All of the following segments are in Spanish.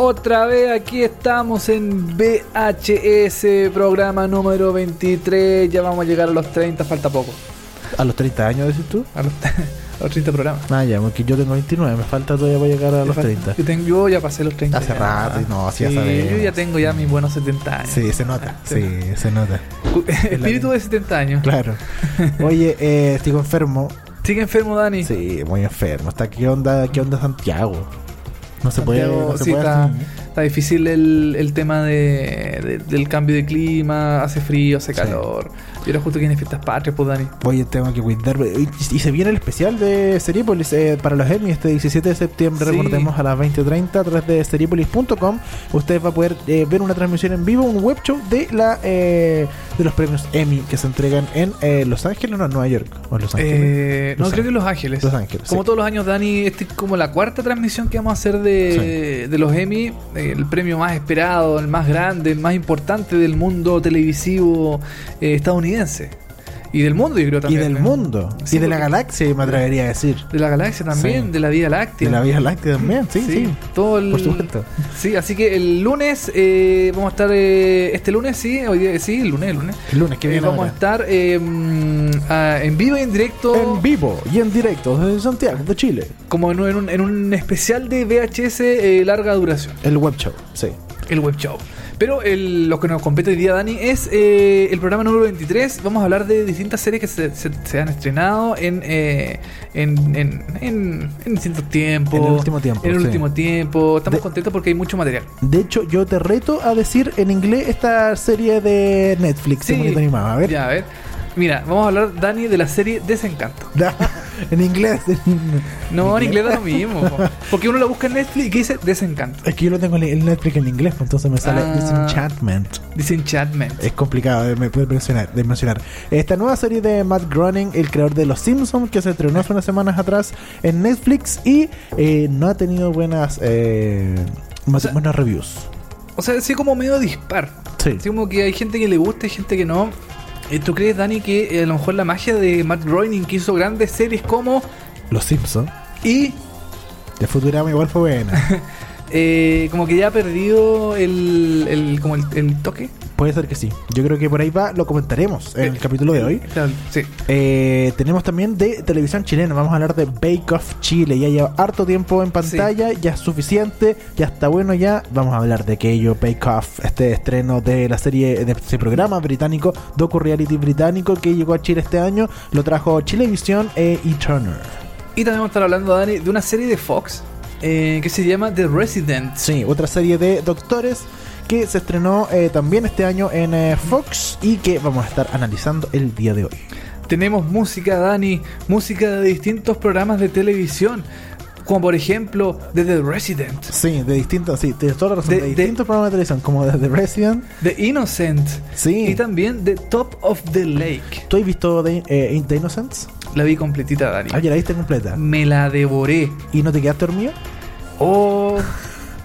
Otra vez aquí estamos en VHS, programa número 23. Ya vamos a llegar a los 30, falta poco. ¿A los 30 años decís tú? A los, a los 30 programas. Ah, ya, porque yo tengo 29, me falta todavía para llegar a los 30. Yo, tengo, yo ya pasé los 30. Hace ya. rato, y no, así ya Sí, sabemos. Yo ya tengo ya mis buenos 70 años. Sí, se nota, sí, se nota. Espíritu de 70 años. Claro. Oye, eh, estoy enfermo. ¿Sigue enfermo, Dani? Sí, muy enfermo. Está, ¿qué onda, qué onda Santiago? No se puede, Santiago, no se sí, puede está, difícil el, el tema de, de- del cambio de clima, hace frío, hace Sí. Y ahora justo que viene fiestas patrias, pues Dani. Oye, tengo que cuidarme. Y, y se viene el especial de Seriepolis eh, para los Emmy este 17 de septiembre. Sí. Recordemos a las 20.30 a través de seriepolis.com. Usted va a poder eh, ver una transmisión en vivo, un web show de la eh, de los premios Emmy que se entregan en eh, Los Ángeles, no, en Nueva York. O en Los Ángeles. Eh, no, Los creo que Ángeles. Los Ángeles. Los Ángeles. Como sí. todos los años, Dani, este es como la cuarta transmisión que vamos a hacer de, de los Emmy, eh, el premio más esperado, el más grande, el más importante del mundo televisivo eh, estadounidense. Y del mundo, yo creo Y también. del ¿eh? mundo. Sí, y de la galaxia, me atrevería a decir. De la galaxia también, Sí. de la Vía Láctea. De la Vía Láctea también, sí, sí. Todo el, Por supuesto. Sí, así que el lunes eh, vamos a estar. eh, este lunes, sí, hoy día, sí, el lunes, el lunes. El lunes que Eh, viene. vamos a estar eh, ah, en vivo y en directo. En vivo y en directo desde Santiago, de Chile. Como en un, en un- en un especial de VHS eh, larga duración, El web show, sí. el web show. Pero el- lo que nos compete hoy día, Dani, es eh, el programa número 23. Vamos a hablar de distintas series que se, se- se han estrenado en, eh, en, en, en- en distintos tiempos. En el último tiempo, En el sí. último tiempo. Estamos De- contentos porque hay mucho material. De hecho, yo te reto a decir en inglés esta serie de Netflix, Sí. animado. A ver. Ya, a ver. Mira, vamos a hablar, Dani, de la serie Desencanto. en inglés. No, en inglés da lo mismo. po. Porque uno la busca en Netflix y dice Desencanto. Es que yo lo tengo en Netflix en inglés, pues entonces me sale Ah. Disenchantment. Disenchantment. Es complicado de, me- de mencionar, de mencionar. Esta nueva serie de Matt Groening, el creador de Los Simpsons, que se estrenó hace unas semanas atrás en Netflix y eh, no ha tenido buenas, eh, O sea- buenas reviews. O sea, así como medio dispar. Sí. Así como que hay gente que le gusta y gente que no. Eh, ¿Tú crees, Dani, que eh, a lo mejor la magia de Matt Groening, que hizo grandes series como Los Simpsons. y De Futurama igual fue buena. eh, como que ya ha perdido el, el como el, el toque? Puede ser que sí. Yo creo que por ahí va, lo comentaremos en el capítulo de hoy. Claro, sí. Eh, tenemos también de televisión chilena. Vamos a hablar de Bake Off Chile. Ya lleva harto tiempo en pantalla, ya es suficiente, ya está bueno ya. Vamos a hablar de aquello, Bake Off, este estreno de la serie, de este programa británico, docu reality británico que llegó a Chile este año. Lo trajo Chilevisión e eTurner. Y también vamos a estar hablando, Dani, de una serie de Fox eh, que se llama The Resident. Sí, otra serie de doctores que se estrenó eh, también este año en eh, Fox y que vamos a estar analizando el día de hoy. Tenemos música, Dani, música de distintos programas de televisión, como por ejemplo de The Resident, Sí, de distintos, sí, tienes toda la razón, De- de, de- distintos programas de televisión, como de The Resident. The Innocent Sí. y también The Top of the Lake. ¿Tú has visto The, eh, The Innocents? La vi completita, Dani. Ah, ya la viste completa. Me la devoré. ¿Y no te quedaste dormido? Oh,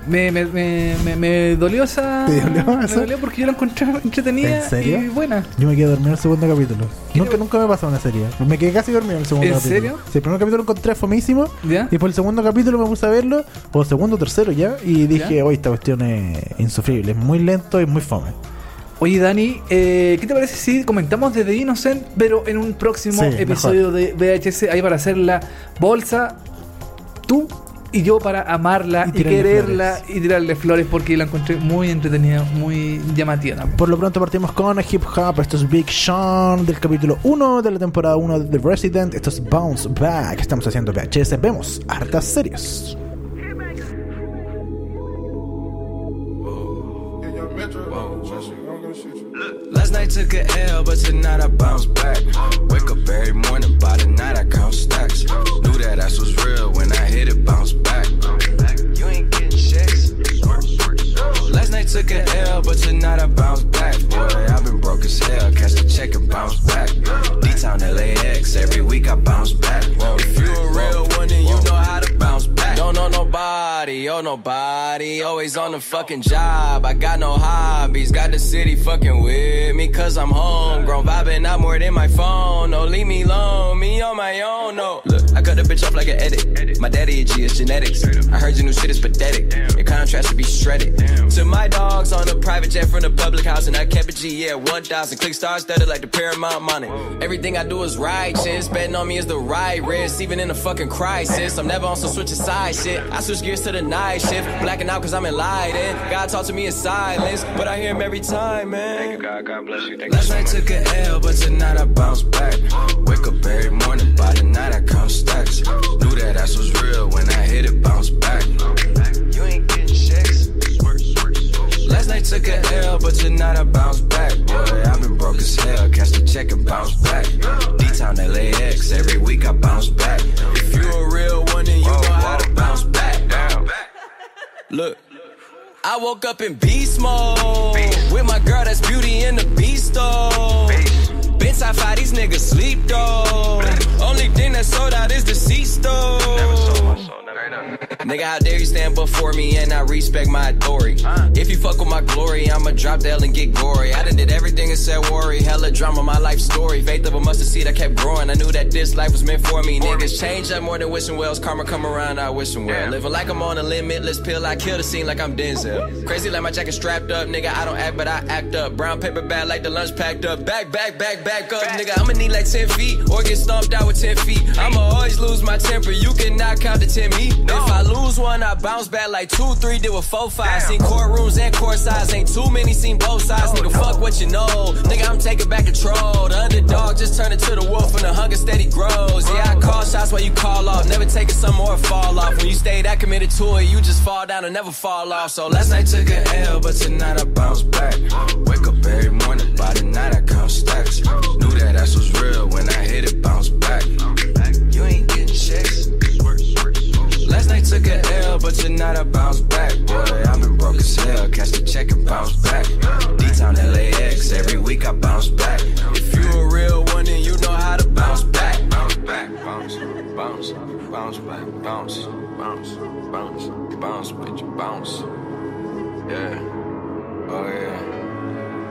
me, me, me, me, me dolió esa. ¿Te dolió Me dolió porque yo la encontré entretenida ¿En serio? y buena. Yo me quedé dormido en el segundo capítulo. ¿Qué Nunca, nunca me pasó una serie. Me quedé casi dormido en el segundo ¿En capítulo. serio? Sí, el primer capítulo lo encontré fomísimo. ¿Ya? Y por el segundo capítulo me puse a verlo, o segundo o tercero ya, y dije, oye, esta cuestión es insufrible, es muy lento y muy fome. Oye, Dani, eh, ¿qué te parece si comentamos de The Innocent, pero en un próximo Sí, episodio de VHS, ahí para hacer la bolsa, tú y yo para amarla Y quererla flores. y tirarle flores porque la encontré muy entretenida, muy llamativa también. Por lo pronto partimos con Hip Hop, esto es Big Sean del capítulo 1 de la temporada 1 de The Resident, esto es Bounce Back, estamos haciendo VHS, vemos hartas series. Last night took a L, but tonight I bounce back. Wake up every morning, by the night I count stacks. Knew that ass was real when I hit it, bounce back. You ain't getting checks. Last night took a L, but tonight I bounce back. Boy, I've been broke as hell, catch the check and bounce back. D-Town LAX, every week I bounce back. Whoa, if you a real one, then you know don't know nobody, oh nobody. Always on the fucking job. I got no hobbies. Got the city fucking with me, cause I'm homegrown. Vibing out more than my phone. No, leave me alone. Me on my own, no. Look, I cut the bitch off like an edit. My daddy a G, it's genetics. I heard your new shit is pathetic. Your contrast should be shredded. To my dogs on a private jet from the public house, and I kept a G, yeah, 1,000. Click stars studded like the Paramount money. Everything I do is righteous. Betting on me is the right risk, even in a fucking crisis. I'm never on some switching side shit. I switch gears to the night shift. Blacking out cause I'm enlightened. God talk to me in silence, but I hear him every time, man. God, God bless you. Thank Last night took a L, but tonight I bounce back. Wake up every morning, by the night I count stacks. Knew that ass was real when I hit it, bounce back. You ain't getting checks. Last night took a L, but tonight I bounce back. Boy, I've been broke as hell. Cash the check and bounce back. D-Town LAX, every week I bounce back. If you a real you know how to bounce back. Look. I woke up in beast mode with my girl that's beauty in the beast though. Been top five, these niggas sleep though. Only thing that sold out is the deceased though. Nigga, how dare you stand before me and I respect my authority? If you fuck with my glory, I'ma drop the L and get gory. I done did everything and said worry. Hella drama, my life story. Faith of a mustard seed, I kept growing. I knew that this life was meant for me. Niggas change up more than wishing wells. Karma come around, I wish wishing well. Living like I'm on a limitless pill, I kill the scene like I'm Denzel. Crazy like my jacket strapped up, nigga. I don't act, but I act up. Brown paper bag like the lunch packed up. Back, back, back, back up, nigga. I'ma need like 10 feet or get stomped out with 10 feet. I'ma always lose my temper. You cannot count to 10 me. If I lose one, I bounce back like 2, 3, did with 4, 5. Seen courtrooms and court sides. Ain't too many, seen both sides. Oh, Nigga, fuck what you know. Nigga, I'm taking back control. The underdog just turned into the wolf and the hunger steady grows. Yeah, I call shots while you call off. Never taking some more fall off. When you stay that committed to it, you just fall down and never fall off. So last night took a L, but tonight I bounce back. Wake up every morning, by the night I count stacks. Knew that ass was real when I hit it, bounce back. You ain't getting checks. Took a L, but tonight I bounce back. Boy, I've been broke as hell. Catch the check and bounce back. D-Town LAX, every week I bounce back. If you a real one, then you know how to bounce back. Bounce back, bounce, bounce, bounce back, bounce, bounce, bounce, bounce, bitch, bounce. Yeah, oh yeah,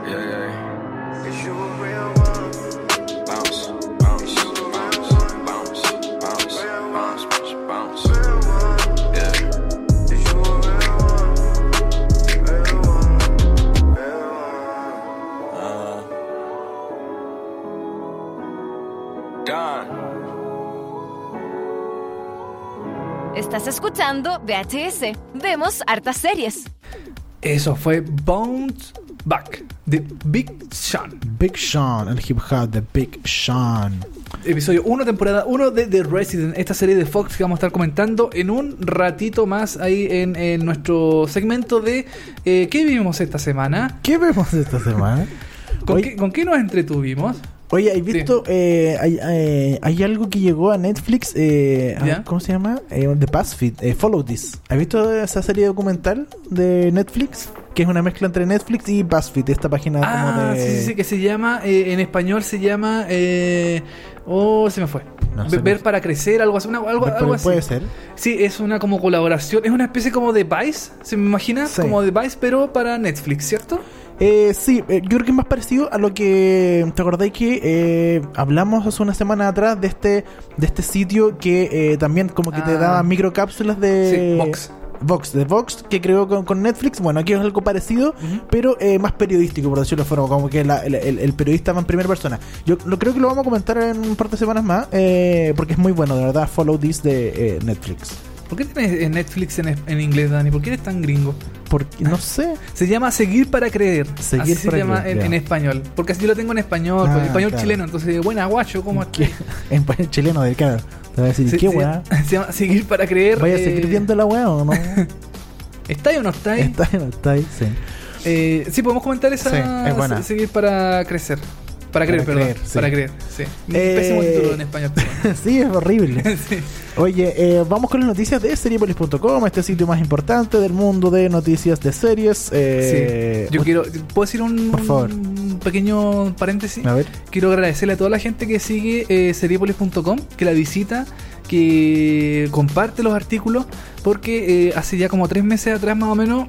yeah, yeah. If you a real one, bounce, bounce, bounce, bounce, bounce, bounce, bitch, bounce. Estás escuchando VHS. Vemos hartas series. Eso fue Bounce Back de Big Sean. Big Sean, el hip hop de Big Sean. Episodio 1, temporada 1 de The Resident, esta serie de Fox que vamos a estar comentando en un ratito más ahí en, en nuestro segmento de eh, ¿Qué vimos esta semana? ¿Qué vemos esta semana? ¿Con, qué, con qué nos entretuvimos? Oye, ¿has visto? eh, hay, eh, hay algo que llegó a Netflix. eh. ¿Cómo se llama? Eh, de BuzzFeed. eh, Follow This. ¿Has visto esa serie documental de Netflix? Que es una mezcla entre Netflix y BuzzFeed. Esta página Ah, como de. sí, sí, sí, que se llama, eh, en español se llama, eh, oh, se me fue. No Ver para crecer, algo así. una- algo, algo así. puede ser. Sí, es una como colaboración, es una especie como de Vice, ¿se me imagina? Sí. Como de Vice, pero para Netflix, ¿cierto? Eh, sí, eh, yo creo que es más parecido a lo que. ¿Te acordáis que eh, hablamos hace una semana atrás de este de este sitio que eh, también como que te Ah. daba microcápsulas de. Sí, Vox. Vox, de Vox, que creó con, con Netflix. Bueno, aquí es algo parecido, Ujú. pero eh, más periodístico, por decirlo de forma, como que la- el, el- el periodista va en primera persona. Yo lo creo que lo vamos a comentar en un par de semanas más, eh, porque es muy bueno, de verdad, Follow This de Netflix. ¿Por qué tienes Netflix en, en inglés, Dani? ¿Por qué eres tan gringo? Porque, no sé, Se llama Seguir para Creer. Seguir Así para se llama Creer, en, en español. Porque así yo lo tengo en español, Ah, pues, español claro. chileno. Entonces, buena, guacho, ¿cómo es que en español chileno del canal. Te voy a decir, Se, ¿qué se- weá? se llama Seguir para Creer. ¿Vaya a eh, seguir viendo la weá o no? ¿Está ahí o no está ahí? ¿Está ahí o no está ahí? Sí. Eh, sí, podemos comentar esa. Sí, es buena. se- Seguir para Crecer. Para creer, Para perdón. creer, sí. Para creer, sí. Eh, Pésimo título en español. sí, es horrible. Sí. Oye, eh, vamos con las noticias de seriepolis.com, este sitio más importante del mundo de noticias de series. Eh, Sí. Yo quiero. ¿Puedo decir un, Por favor. un pequeño paréntesis? A ver. Quiero agradecerle a toda la gente que sigue eh, seriepolis.com, que la visita, que comparte los artículos, porque eh, hace ya como tres meses atrás más o menos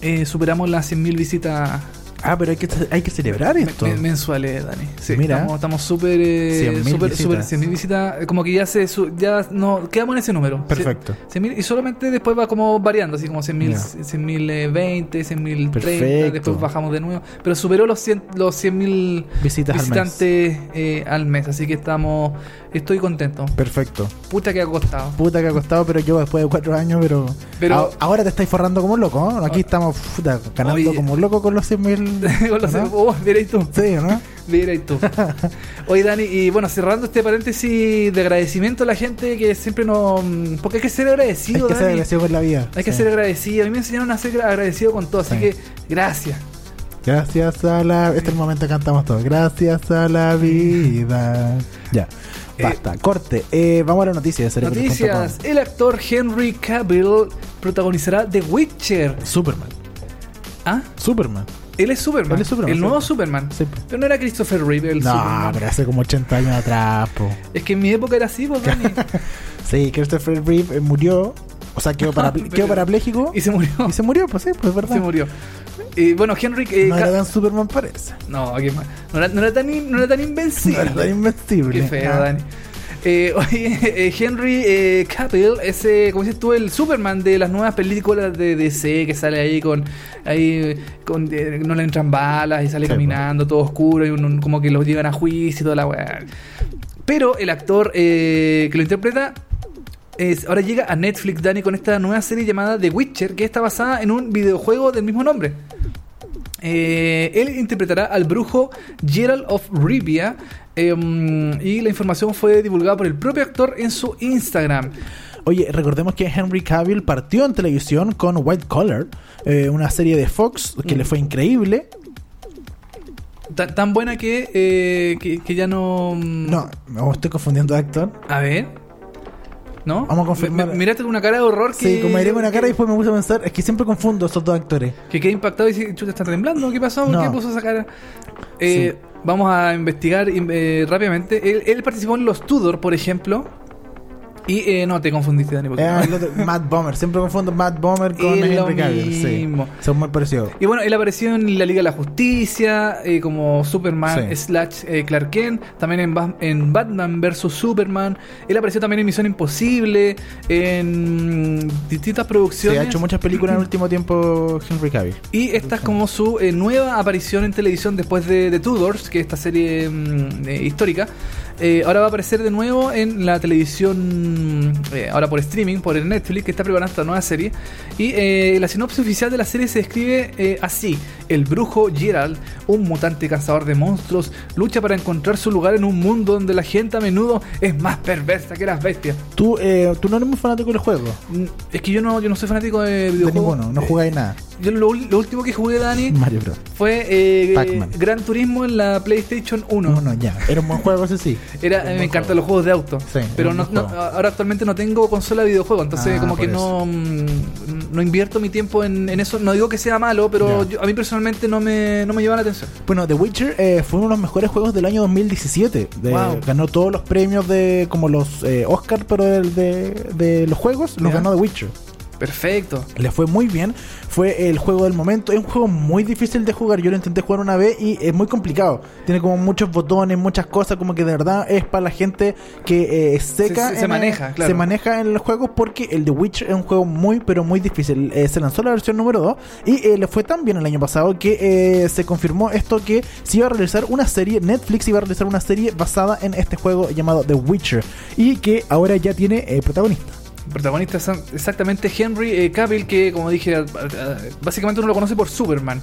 eh, superamos las 100.000 visitas Ah, pero hay que, hay que celebrar esto. me- mensuales, Dani. Sí, Mira. estamos- súper... Eh, 100.000 súper- visitas. súper- 100.000 visitas, eh, como que ya se... su- ya no, quedamos en ese número. Perfecto. 100.000 y solamente después va como variando, así como 100.000, Ya. 100.020, 100.030, Perfecto. después bajamos de nuevo. Pero superó los 100 los 100.000 Visitas al mes. visitantes eh, al mes, así que estamos... Estoy contento. Perfecto. Puta que ha costado. Puta que ha costado, pero yo después de cuatro años, pero... Pero- A- ahora te estáis forrando como un loco, ¿no? Aquí estamos puta, ganando como un loco con los 100.000 Con los- ¿no? oh, mira ahí tú. Sí, ¿no? Mira tú. Oye, Dani, y bueno, cerrando este paréntesis de agradecimiento a la gente que siempre nos. Porque hay que ser Hay agradecido, que ser Dani. agradecido con la vida. Hay que ser agradecido. A mí me enseñaron a ser agradecido con todo, así Sí. que gracias. Gracias a la... Este es el momento que cantamos todos. Gracias a la vida. Ya. Eh, Basta. Corte. Eh, vamos a la noticia de Cerebro.com. Noticias: el actor Henry Cavill protagonizará The Witcher. Superman. ¿Ah? Superman. Él es Superman. Él es Superman, el nuevo sí. Superman. Sí. Pero no era Christopher Reeve el No, Superman. pero hace como 80 años atrás, po. Es que en mi época era así, pues, Dani. Sí, Christopher Reeve eh, murió. O sea, quedó, quedó parapléjico. y se murió. Y se murió, pues sí, pues es verdad. Se murió. Y bueno, Henry. eh, no era tan Superman, parece. No, qué mal. No era, no era tan, in- no era tan invencible. No era tan invencible. Qué feo, Ah. Dani. Eh, oye, eh, Henry eh, Cavill es, como dices tú, el Superman de las nuevas películas de DC que sale ahí con. Ahí con eh, no le entran balas y sale Sí, caminando todo oscuro y un- un- como que los llevan a juicio y toda la weá. Pero el actor eh, que lo interpreta. es- ahora llega a Netflix, Dani, con esta nueva serie llamada The Witcher, que está basada en un videojuego del mismo nombre. Eh, él interpretará al brujo Gerald of Rivia eh, y la información fue divulgada por el propio actor en su Instagram. Oye, recordemos que Henry Cavill partió en televisión con White Collar, eh, una serie de Fox que Mm. le fue increíble. Tan, tan buena que, eh, que, que ya no... mm, No, me estoy confundiendo de actor. A ver. ¿No? Vamos a confirmar. Me- Miraste con una cara de horror que... Sí, como miré con una cara y después me puse a pensar, es que siempre confundo estos dos actores. Que quedé impactado y dice, chuta, está temblando, ¿qué pasó? ¿Por No. qué puso esa cara? Eh, Vamos a investigar eh, rápidamente. Él, él participó en los Tudor, por ejemplo. Y eh, no, te confundiste, Dani. porque- Eh, otro, Matt Bomber, siempre confundo Matt Bomber con Es Henry Cavill. Sí, son muy parecidos. Y bueno, él apareció en la Liga de la Justicia, eh, como Superman Sí. slash eh, Clark Kent, también en, Ba- en Batman vs. Superman. Él apareció también en Misión Imposible, en distintas Se producciones. ha hecho muchas películas en el último tiempo Henry Cavill. Y esta es como su eh, nueva aparición en televisión después de The Tudors, que es esta serie mm, eh, histórica. Eh, ahora va a aparecer de nuevo en la televisión, eh, ahora por streaming, por el Netflix, que está preparando esta nueva serie. Y eh, la sinopsis oficial de la serie se describe eh, así. El brujo Gerald, un mutante cazador de monstruos, lucha para encontrar su lugar en un mundo donde la gente a menudo es más perversa que las bestias. Tú, eh, tú no eres muy fanático del juego. Mm, Es que yo no, yo no soy fanático de De videojuegos. ninguno, no Eh, jugáis nada. Yo lo, lo último que jugué, Dani, Mario Bros. fue. Gran Turismo en la PlayStation 1. No, no, ya. Era un buen juego, ese sí. Era, me encantan los juegos de auto. Sí, pero no, ahora actualmente no tengo consola de videojuego, entonces Ah, como que no, mm, no invierto mi tiempo en, en eso. No digo que sea malo, pero yo- a mí personalmente no me, no me llama la atención. Bueno, The Witcher eh, fue uno de los mejores juegos del año 2017. De- Wow. Ganó todos los premios de como los eh, Oscar, pero del- de, de los juegos los ganó The Witcher. Perfecto. Le fue muy bien. Fue el juego del momento. Es un juego muy difícil de jugar. Yo lo intenté jugar una vez y es muy complicado. Tiene como muchos botones, muchas cosas. Como que de verdad es para la gente que eh, seca. Se- se en maneja, el- claro. Se maneja en los juegos porque el The Witcher es un juego muy, pero muy difícil. Eh, se lanzó la versión número 2 y eh, le fue tan bien el año pasado que se confirmó esto que se iba a realizar una serie. Netflix iba a realizar una serie basada en este juego llamado The Witcher y que ahora ya tiene protagonista. Protagonistas son exactamente Henry eh, Cavill, que como dije, básicamente uno lo conoce por Superman.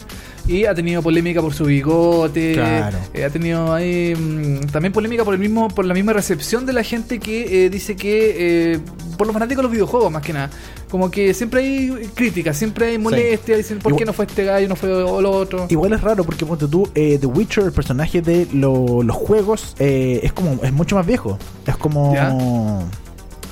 Y ha tenido polémica por su bigote. Claro. eh, ha tenido ahí mm, también polémica por el mismo, por la misma recepción de la gente que eh, dice que por los fanáticos de los videojuegos más que nada. Como que siempre hay críticas, siempre hay molestias, dicen por Igual- qué no fue este gallo, no fue lo otro. Igual es raro porque ponte tú, eh, The Witcher, el personaje de lo- los juegos, eh, es como es mucho más viejo. Es como Ya.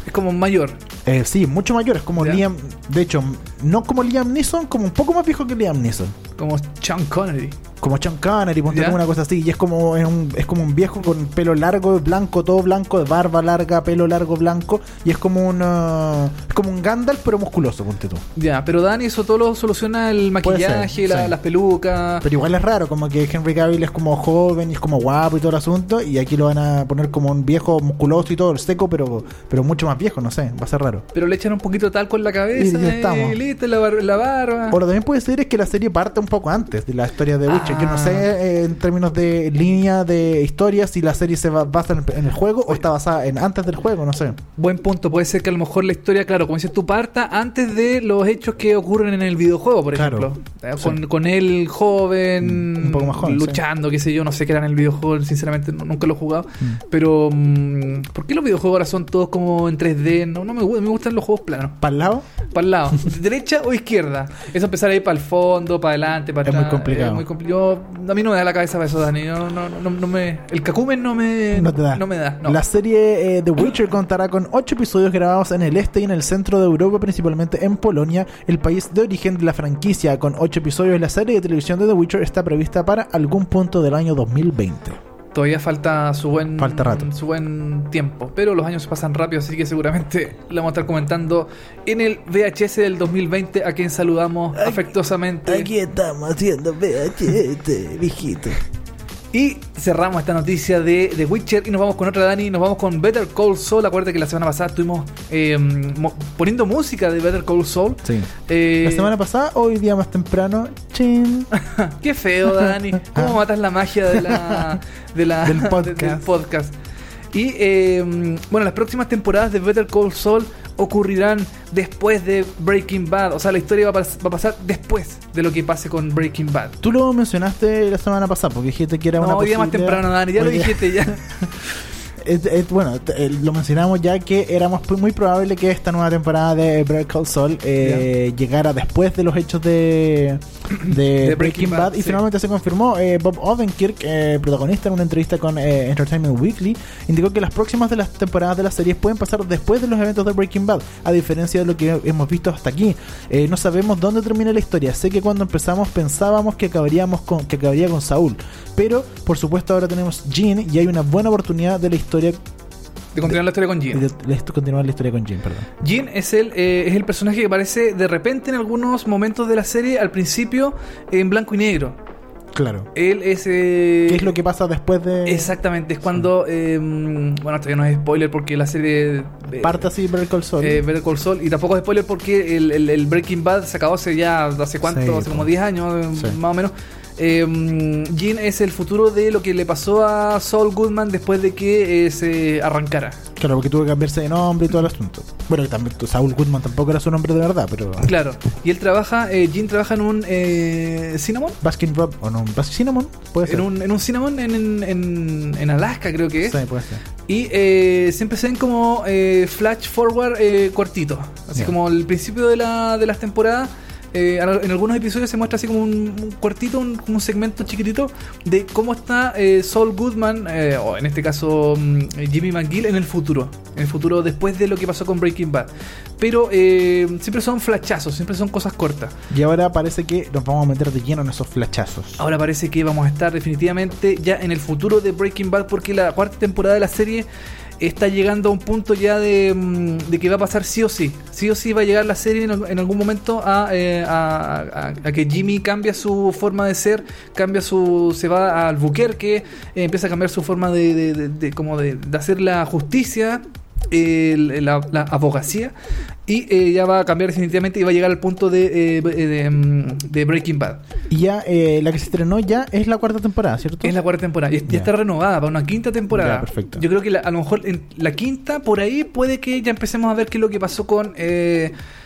Es como mayor. Eh, sí, mucho mayor. Es como Ya. Liam, de hecho, no como Liam Neeson, como un poco más viejo que Liam Neeson. Como Sean Connery. Como Sean Connery, ponte tú una cosa así. Y es como, es, un, es como un viejo con pelo largo, blanco, todo blanco, de barba larga, pelo largo, blanco. Y es como un, ah, es como un Gandalf, pero musculoso, ponte tú. Ya, pero Dani eso todo lo soluciona el ser, maquillaje, la- sí. las pelucas. Pero igual es raro, como que Henry Cavill es como joven y es como guapo y todo el asunto, y aquí lo van a poner como un viejo musculoso y todo, seco, pero, pero mucho más viejo, no sé, va a ser raro. Pero le echan un poquito de talco en la cabeza Y ya estamos. La, bar- la barba. O lo también puede ser es que la serie parte un poco antes de la historia de Witcher. Yo no Ah. sé eh, en términos de línea de historia si la serie se ba- basa en el, en el juego o está basada en antes del juego, no sé. Buen punto, puede ser que a lo mejor la historia, claro, como dices tú, parta antes de los hechos que ocurren en el videojuego, por Claro. ejemplo. Eh, Sí. Con, con él joven, un poco más joven, luchando, qué sé yo, no sé qué era en el videojuego, sinceramente nunca lo he jugado. Mm. Pero, mm, ¿por qué los videojuegos ahora son todos como en 3D? No, no me, me gustan los juegos planos. ¿Para el lado? Para el lado, derecha o izquierda. Eso empezar ahí para el fondo, para adelante, para Es muy atrás. complicado. Es muy compli- yo- a mí no me da la cabeza para eso, Dani. No, no, no, no me, el cacumen no me, No te da. No me da. La serie eh, The Witcher contará con ocho episodios grabados en el este y en el centro de Europa, principalmente en Polonia, el país de origen de la franquicia. Con ocho episodios, la serie de televisión de The Witcher está prevista para algún punto del año 2020. Todavía falta su buen Falta rato. su buen tiempo, pero los años pasan rápido, así que seguramente la vamos a estar comentando en el VHS del 2020, a quien saludamos afectuosamente. estamos haciendo VHS, viejito. Y cerramos esta noticia de The Witcher y nos vamos con otra Dani, nos vamos con Better Call Saul. Acuérdate que la semana pasada estuvimos eh, mo- poniendo música de Better Call Saul. Sí. Eh, La semana pasada, hoy día más temprano, chin. Qué feo, Dani. ¿Cómo matas la magia de la, de la- Del de- podcast. del podcast? Y eh, bueno, las próximas temporadas de Better Call Saul ocurrirán después de Breaking Bad. O sea, la historia va a, va a pasar después de lo que pase con Breaking Bad. Tú lo mencionaste la semana pasada porque dijiste que era una No, hoy día más temprano, Dani. Ya lo dijiste ya. Es- es- bueno, eh, lo mencionamos ya que era muy- probable que esta nueva temporada de Better Call Saul eh, llegara después de los hechos de, de, Breaking Bad, y sí. finalmente se confirmó. Eh, Bob Odenkirk, eh, protagonista en una entrevista con Entertainment Weekly, indicó que las próximas de las temporadas de las series pueden pasar después de los eventos de Breaking Bad, a diferencia de lo que hemos visto hasta aquí. No sabemos dónde termina la historia. Sé que cuando empezamos pensábamos que acabaríamos con que acabaría con Saúl, pero por supuesto ahora tenemos Jean y hay una buena oportunidad de la historia De continuar la historia con Jin. de, de esto continuar la historia con Jim, perdón. Jin es el, eh, es el personaje que aparece de repente en algunos momentos de la serie, al principio en blanco y negro. Claro. Él es. eh, ¿Qué es lo que pasa después de Exactamente, es cuando. eh, bueno, todavía no es spoiler porque la serie. eh, parte así Better Call Saul? eh, Better Call Saul, y tampoco es spoiler porque el, el- el Breaking Bad se acabó hace ya. ¿Hace cuánto? Sí, hace como 10 años, Sí. más o menos. Eh, Jin es el futuro de lo que le pasó a Saul Goodman después de que eh, se arrancara. Claro, porque tuvo que cambiarse de nombre y todo el asunto. Bueno, que también Saul Goodman tampoco era su nombre de verdad, pero Claro, y él trabaja, eh, Jin trabaja en un eh, Cinnamon. Baskin Rob o no, Baskin Cinnamon puede ser. En un, en un Cinnamon en, en, en- Alaska, creo que es. Sí, puede ser. Y eh, siempre se ven como eh, flash forward eh, cortitos. Así como el principio de, la, de las temporadas. Eh, en algunos episodios se muestra así como un, un cuartito, un, segmento chiquitito de cómo está eh, Saul Goodman, eh, o en este caso mm, Jimmy McGill, en el futuro. En el futuro después de lo que pasó con Breaking Bad. Pero siempre son flashazos, siempre son cosas cortas. Y ahora parece que nos vamos a meter de lleno en esos flachazos. Ahora parece que vamos a estar definitivamente ya en el futuro de Breaking Bad porque la cuarta temporada de la serie está llegando a un punto ya de, mm, de que va a pasar sí o sí. Sí o sí va a llegar la serie en, al- algún momento a, eh, que Jimmy cambia su forma de ser, cambia su se va a Albuquerque, eh, empieza a cambiar su forma de, de- de- como de hacer la justicia. El- la, la abogacía y eh, ya va a cambiar definitivamente y va a llegar al punto de, eh, de, mm, de Breaking Bad. Y ya eh, la que se estrenó ya es la cuarta temporada, ¿cierto? Es la cuarta temporada. Y, Ya. está renovada para una quinta temporada. Perfecto. Yo creo que la- a lo mejor en la quinta, por ahí, puede que ya empecemos a ver qué es lo que pasó con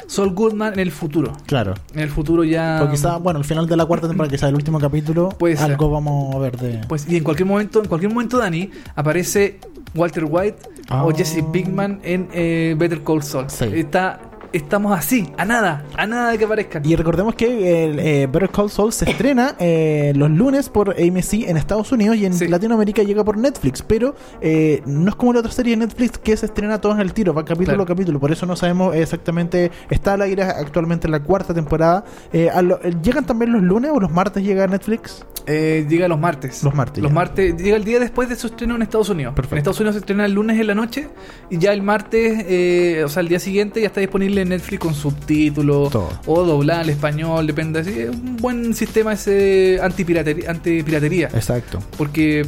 Saul Goodman en el futuro. Claro. En el futuro ya. O quizá, bueno, al final de la cuarta temporada, quizá el último capítulo, Puede ser. algo vamos a ver de. Pues, y en cualquier momento, en cualquier momento, Dani, aparece Walter White Ah. o Jesse Pinkman en eh, Better Call Saul. Sí. Está, estamos así, a nada, a nada de que aparezcan. Y recordemos que el, eh, Better Call Saul se estrena eh, los lunes por AMC en Estados Unidos y en Sí. Latinoamérica llega por Netflix, pero eh, no es como la otra serie de Netflix que se estrena todos en el tiro, va capítulo Claro. a capítulo, por eso no sabemos exactamente, está al aire actualmente en la cuarta temporada. Eh, lo- eh, ¿Llegan también los lunes o los martes llega Netflix? Eh, llega los martes. Los martes, Los ya. martes. Llega el día después de su estreno en Estados Unidos. Perfecto. En Estados Unidos se estrena el lunes en la noche y ya el martes, eh, o sea, el día siguiente ya está disponible en Netflix con subtítulos o doblada al español, depende. Así, es un buen sistema ese antipiratería. antipiratería Exacto. porque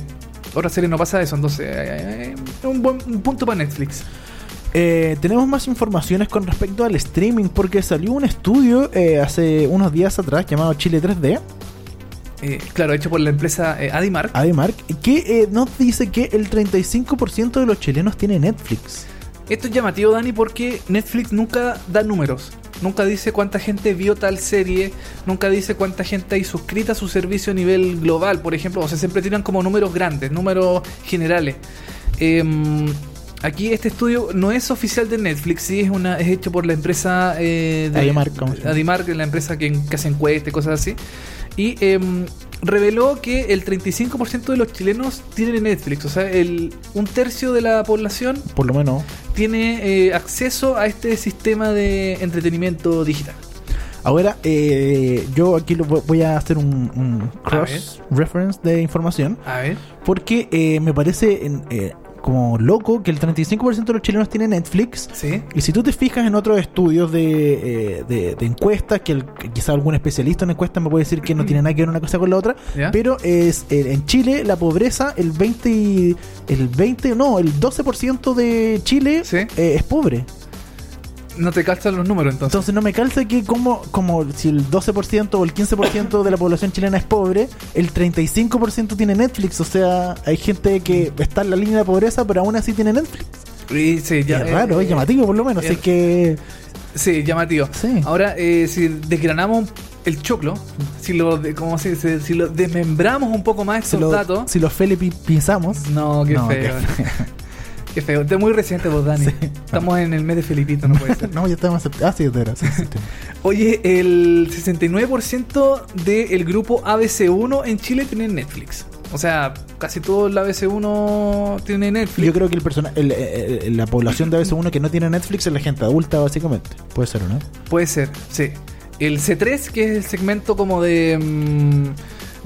otra serie no pasa eso, entonces eh, es un buen un punto para Netflix. Eh, tenemos más informaciones con respecto al streaming porque salió un estudio eh, hace unos días atrás llamado Chile 3D, Eh, claro, hecho por la empresa eh, Adimark. Adimark, que eh, nos dice que el 35% de los chilenos tiene Netflix. Esto es llamativo, Dani, porque Netflix nunca da números. Nunca dice cuánta gente vio tal serie, nunca dice cuánta gente hay suscrita a su servicio a nivel global, por ejemplo. O sea, siempre tiran como números grandes, números generales. Em, aquí este estudio no es oficial de Netflix, sí es una es hecho por la empresa eh, de Adimark, la empresa que, que hace encuestas y cosas así. Y em, reveló que el 35% de los chilenos tienen Netflix. O sea, el, un tercio de la población Por lo menos. tiene eh, acceso a este sistema de entretenimiento digital. Ahora, eh, yo aquí lo voy- voy a hacer un, un cross-reference de información A ver. porque eh, me parece en- eh, como loco que el 35% de los chilenos tienen Netflix. Sí. Y si tú te fijas en otros estudios de, eh, de, de encuestas, que, el- quizá algún especialista en encuestas me puede decir que no tiene nada que ver una cosa con la otra, ¿Ya? pero es eh, en Chile la pobreza, el 20, y- el 20, no, el 12% de Chile Sí. eh, es pobre. No te calzan los números entonces. Entonces no me calza que como, como si el 12% o el 15% de la población chilena es pobre, el 35% tiene Netflix. O sea, hay gente que está en la línea de pobreza, pero aún así tiene Netflix. Y sí, ya, es raro, eh, es llamativo por lo menos. eh, Así que... Sí, llamativo. Sí. Ahora, eh, si desgranamos el choclo, si lo, de- ¿cómo se dice? Si lo desmembramos un poco más Si estos lo, datos. si los Felipe pisamos... No, qué No, feo. qué Qué feo. Está muy reciente vos, Dani. Sí. Estamos en el mes de Felipito, no puede ser. No, ya estamos... Ah, sí, de veras, sí, sí. Oye, el 69% del grupo ABC1 en Chile tiene Netflix. O sea, casi todo el ABC1 tiene Netflix. Yo creo que el persona, el- el- el- la población de veces uno que no tiene Netflix es la gente adulta, básicamente. Puede ser, ¿o ¿no? Puede ser, sí. El C3, que es el segmento como de... mm,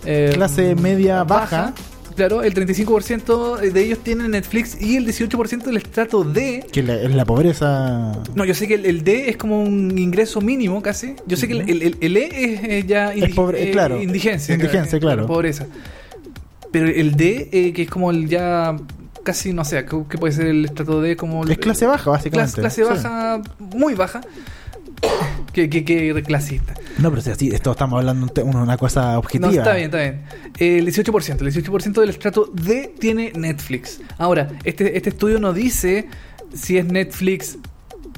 eh, Clase media baja. Claro, el 35% de ellos tienen Netflix y el 18% del estrato D... Que la- es la pobreza... No, yo sé que el, el D es como un ingreso mínimo casi. Yo sé que el, el- el E es eh, ya Es pobre- claro. indigencia. Indigencia, eh, claro. Pobreza. Pero el D, eh, que es como el ya casi, no sé, ¿qué qué puede ser el estrato D? Como Es clase baja, básicamente. Clase, clase Sí. baja, muy baja. Que, que, que clasista. No, pero si así, esto estamos hablando de una cosa objetiva. No, está bien, está bien. El 18%, el 18% del estrato D tiene Netflix. Ahora, este, este estudio no dice si es Netflix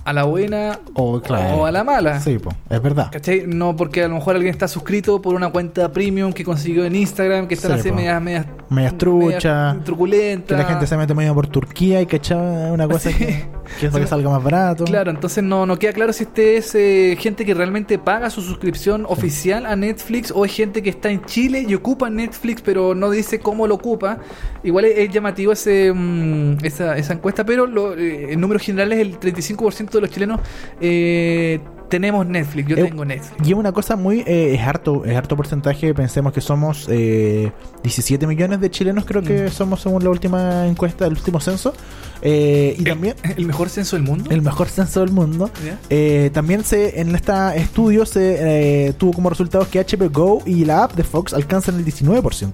a la buena O, claro. o a la mala. Sí, po, es verdad. ¿Cachai? No, porque a lo mejor alguien está suscrito por una cuenta premium que consiguió en Instagram, que están Sí, así po. medias, medias, Medias truchas. medias truculentas. Que la gente se mete medio por Turquía y que echa una cosa Sí. que, para que salga más barato. Claro, entonces no, no queda claro si este es eh, gente que realmente paga su suscripción oficial a Netflix o es gente que está en Chile y ocupa Netflix pero no dice cómo lo ocupa. Igual es, es llamativo ese, mm, esa, esa encuesta, pero lo, eh, en números generales el 35% de los chilenos eh, tenemos Netflix. Yo Eh, tengo Netflix. Y es una cosa muy. eh, es harto es harto porcentaje. Pensemos que somos eh, 17 millones de chilenos, creo que Mm. somos según la última encuesta, el último censo. Eh, y también ¿El mejor censo del mundo? el mejor censo del mundo. Eh, también se en este estudio se eh, tuvo como resultados que HBO Go y la app de Fox alcanzan el 19%.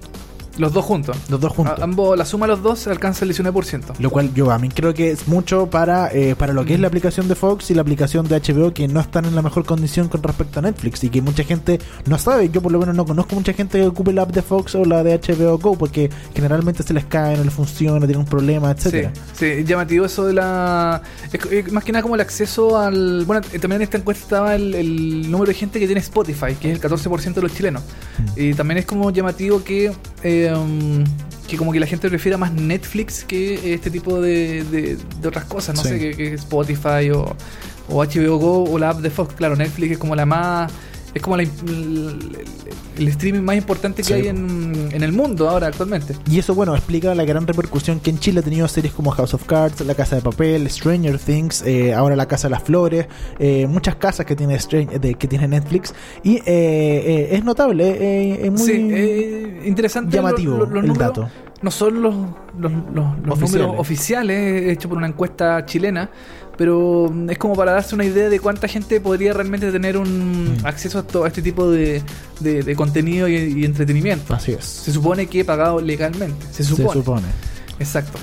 Los dos juntos. Los dos juntos. A- ambos, la suma de los dos alcanza el 19%. Lo cual yo a mí creo que es mucho para, eh, para lo que es la aplicación de Fox y la aplicación de HBO que no están en la mejor condición con respecto a Netflix y que mucha gente no sabe. Yo por lo menos no conozco mucha gente que ocupe la app de Fox o la de HBO Go porque generalmente se les cae, no les funciona, tienen un problema, etcétera. Sí, sí, llamativo eso de la. es- más que nada como el acceso al. Bueno, eh, también en esta encuesta estaba el, el número de gente que tiene Spotify, que es el 14% de los chilenos. Mm. Y también es como llamativo que. eh, um, que como que la gente prefiera más Netflix que este tipo de, de, de otras cosas, no Sí. sé, que, que Spotify o, o HBO Go o la app de Fox. Claro, Netflix es como la más... Es como la- el, el streaming más importante que Sí. hay en, en el mundo ahora actualmente. Y eso, bueno, explica la gran repercusión que en Chile ha tenido series como House of Cards, La Casa de Papel, Stranger Things, eh, ahora La Casa de las Flores, eh, muchas casas que tiene, Stran- de- que tiene Netflix. Y eh, eh, es notable, eh, es muy sí, eh, interesante. llamativo lo- lo- los el dato. No son los, los, los- los Oficiales. números oficiales hechos por una encuesta chilena, pero mm, es como para darse una idea de cuánta gente podría realmente tener un Mm. acceso a, todo a este tipo de, de- de contenido y, y entretenimiento. Así es. Se supone que pagado legalmente. Se supone. Se supone. Exacto.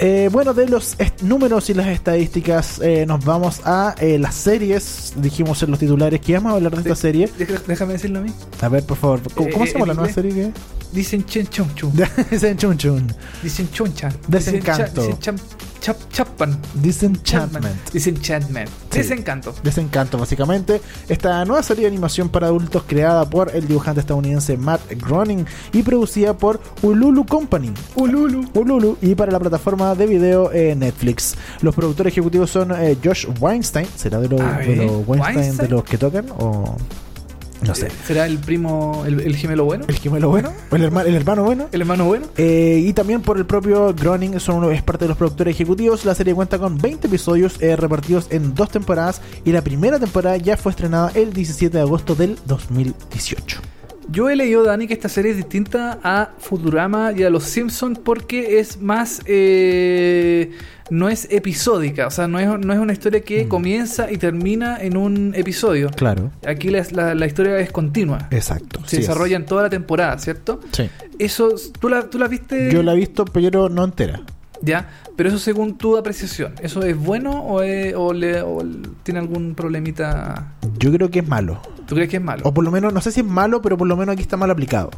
Eh, bueno, de los números y las estadísticas, eh, nos vamos a eh, las series. Dijimos en los titulares que íbamos a hablar de esta De- serie. Deja- Déjame decirlo a mí. A ver, por favor, ¿cómo, Eh, cómo se llama la nueva serie? Dicen chen chun. que? Dicen chun chun. Dicen chonchan. Desencanto. Dicen, cha- dicen chap, chap, chappan. Disenchantment. Disenchantment. Sí. Desencanto. Desencanto, básicamente. Esta nueva serie de animación para adultos creada por el dibujante estadounidense Matt Groening y producida por Ululu Company. Ululu. Ululu y para la plataforma de video eh, Netflix. Los productores ejecutivos son eh, Josh Weinstein. ¿Será de los, de los Weinstein, ¿Weinstein? de los que tocan? O no sé. ¿Será el primo, el, el gemelo bueno? ¿El gemelo bueno? ¿O el, herma- el hermano bueno? ¿El hermano bueno? Eh, y también por el propio Groening, son uno, es parte de los productores ejecutivos. La serie cuenta con 20 episodios eh, repartidos en dos temporadas y la primera temporada ya fue estrenada el 17 de agosto del 2018. Yo he leído, Dani, que esta serie es distinta a Futurama y a Los Simpsons porque es más... eh, no es episódica, o sea, no es, no es una historia que Mm. comienza y termina en un episodio. Claro, Aquí la, la- la historia es continua. exacto. Se sí es. desarrolla en toda la temporada, ¿cierto? Sí. Eso, ¿tú la, tú la viste? Yo la he visto, pero no entera. Ya, pero eso según tu apreciación, ¿eso es bueno o, es- o le- o tiene algún problemita? Yo creo que es malo. ¿Tú crees que es malo? O por lo menos, no sé si es malo, pero por lo menos aquí está mal aplicado.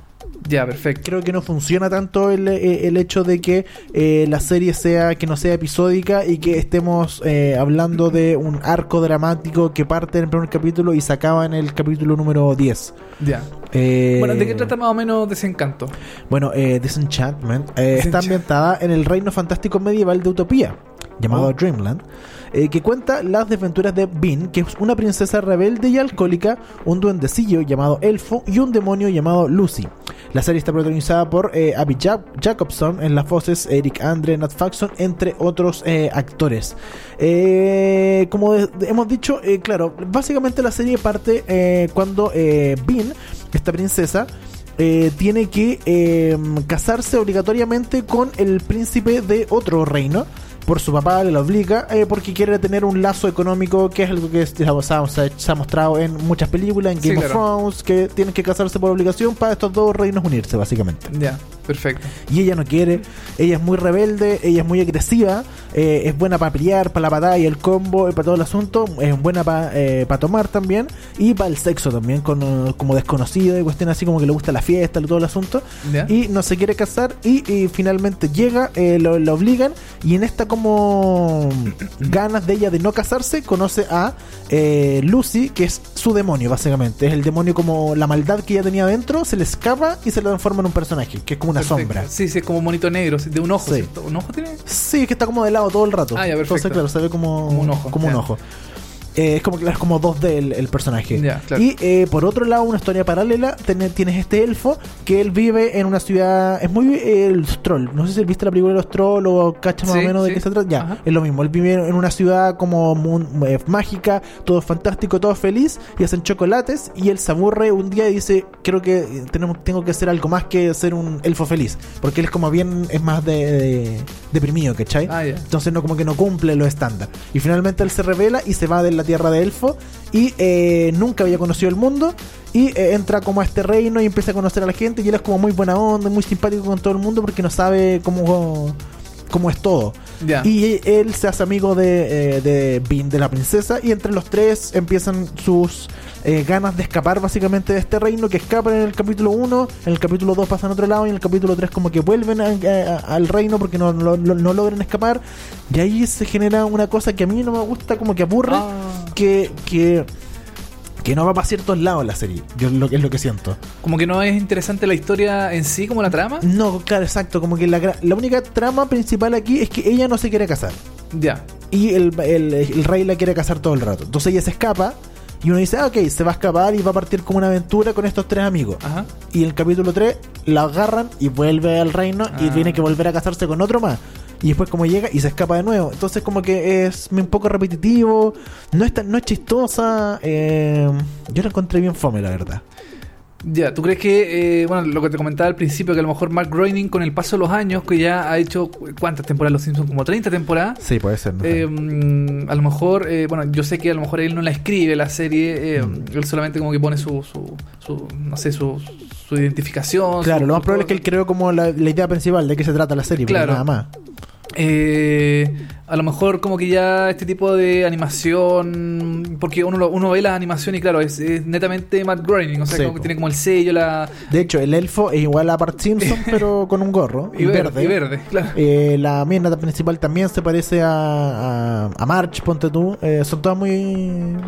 Ya, perfecto. Creo que no funciona tanto el, eh, el hecho de que eh, la serie sea que no sea episódica y que estemos eh, hablando de un arco dramático que parte en el primer capítulo y se acaba en el capítulo número 10. Ya. Eh, Bueno, ¿de qué trata más o menos Desencanto? Bueno, eh, Disenchantment eh, está ambientada en el reino fantástico medieval de Utopía, llamado Oh. Dreamland, eh, que cuenta las desventuras de Bean, que es una princesa rebelde y alcohólica, un duendecillo llamado Elfo y un demonio llamado Lucy. La serie está protagonizada por eh, Abby Ja- Jacobson en las voces, Eric Andre, Nat Faxon, entre otros eh, actores. Como hemos dicho, claro, básicamente la serie parte cuando Bean, esta princesa, eh, tiene que eh, casarse obligatoriamente con el príncipe de otro reino. Por su papá le lo obliga, eh, porque quiere tener un lazo económico, que es algo que se ha, mostrado en muchas películas, en Sí, Game of claro. Thrones, que tienen que casarse por obligación para estos dos reinos unirse, básicamente. Ya, perfecto. Y ella no quiere, ella es muy rebelde, ella es muy agresiva, eh, es buena para pelear, para la batalla, el combo, eh, para todo el asunto, es buena para tomar también y para el sexo también, con, eh, como desconocida y cuestión así como que le gusta la fiesta, todo el asunto. Ya. Y no se quiere casar y, y finalmente llega, eh, lo, lo obligan y en esta como ganas de ella de no casarse, conoce a eh, Lucy, que es su demonio básicamente. Es el demonio como la maldad que ella tenía dentro, se le escapa y se le transforma en un personaje, que es como una Perfecto. sombra. Sí, sí, es como un monito negro, de un ojo, Sí. ¿Un ojo tiene? Sí, que está como de lado todo el rato. Ah, ya, perfecto. Entonces, claro, se ve como, Como un ojo, Como un ojo. Eh, es como que es como 2D el, el personaje. Ya, claro. Y eh, por otro lado, una historia paralela, ten- tienes este elfo que él vive en una ciudad. Es muy. eh, el troll. No sé si viste la película de los trolls o cachas más Sí, o menos de sí. qué se trata. Ya, Ajá. es lo mismo. Él vive en una ciudad como eh, mágica, todo fantástico, todo feliz. Y hacen chocolates. Y él se aburre un día y dice: Creo que tenemos, tengo que hacer algo más que ser un elfo feliz. Porque él es como bien. Es más de, de- deprimido, ¿cachai? Ah, ya. Entonces no como que no cumple los estándares. Y finalmente él se revela y se va de la tierra de elfo y eh, nunca había conocido el mundo y eh, entra como a este reino y empieza a conocer a la gente y él es como muy buena onda, muy simpático con todo el mundo porque no sabe cómo, cómo es todo. Y él se hace amigo de, eh, de Bean, de la princesa, y entre los tres empiezan sus eh, ganas de escapar básicamente de este reino, que escapan en el capítulo 1, en el capítulo 2 pasan a otro lado, y en el capítulo 3 como que vuelven a- a- al reino porque no, no- no- no logran escapar, y ahí se genera una cosa que a mí no me gusta, como que aburre, Ah. que... que que no va para ciertos lados la serie. Yo lo, es lo que siento. Como que no es interesante la historia en sí, como la trama. No, claro, exacto. Como que la, la única trama principal aquí es que ella no se quiere casar. Ya. Y el, el- el rey la quiere casar todo el rato. Entonces ella se escapa. Y uno dice, ah, ok, se va a escapar y va a partir como una aventura con estos tres amigos. Ajá. Y en el capítulo 3 la agarran y vuelve al reino y Ah. tiene que volver a casarse con otro más. Y después como llega y se escapa de nuevo. Entonces como que es un poco repetitivo. No es, tan- no es chistosa. eh, yo la encontré bien fome, la verdad. Ya, ¿tú crees que, eh, bueno, lo que te comentaba al principio, que a lo mejor Mark Groening con el paso de los años, que ya ha hecho, ¿cuántas temporadas Los Simpsons? Como 30 temporadas. Sí, puede ser. no. Eh, mm, a lo mejor, eh, bueno, yo sé que a lo mejor él no la escribe la serie, Mm. él solamente como que pone su, su, su no sé, su, su identificación. claro, lo más probable es que él creó como la, la idea principal de qué se trata la serie, pero Claro. nada más. Eh, a lo mejor como que ya este tipo de animación, porque uno, lo- uno ve la animación y claro, es, es netamente Matt Groening, o sea, Sí, como que tiene como el sello, la... De hecho, el elfo es igual a Bart Simpson, pero con un gorro. Y, verde, y verde, claro. Eh, la mina principal también se parece a, a, a March, ponte tú. Eh, son todas muy,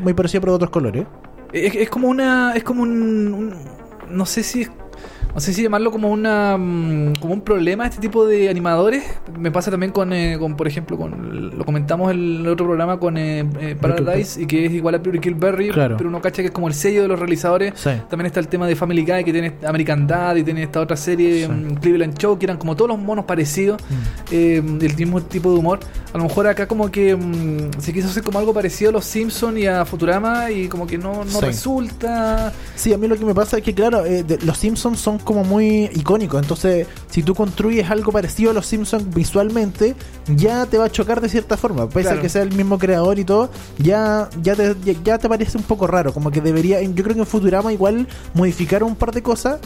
muy parecidas, pero de otros colores. Es, es como una. Es como un, un- No sé si. No sé si llamarlo como una mm, como un problema este tipo de animadores. Me pasa también con, eh, con por ejemplo, con lo comentamos en el otro programa con eh, eh, Paradise y que es igual a Pure Berry, Claro. pero uno cacha que es como el sello de los realizadores. Sí. También está el tema de Family Guy que tiene American Dad y tiene esta otra serie Sí. mm, Cleveland Show que eran como todos los monos parecidos, eh, del mismo tipo de humor. A lo mejor acá como que mm, se quiso hacer como algo parecido a los Simpsons y a Futurama y como que no, no Sí. resulta. Sí, a mí lo que me pasa es que, claro, eh, de- los Simpsons son como muy icónicos. Entonces, si tú construyes algo parecido a los Simpsons visualmente, ya te va a chocar de cierta forma. Pese Claro. a que sea el mismo creador y todo, ya, ya, te, ya, ya te parece un poco raro. Como que debería, yo creo que en Futurama igual modificaron un par de cosas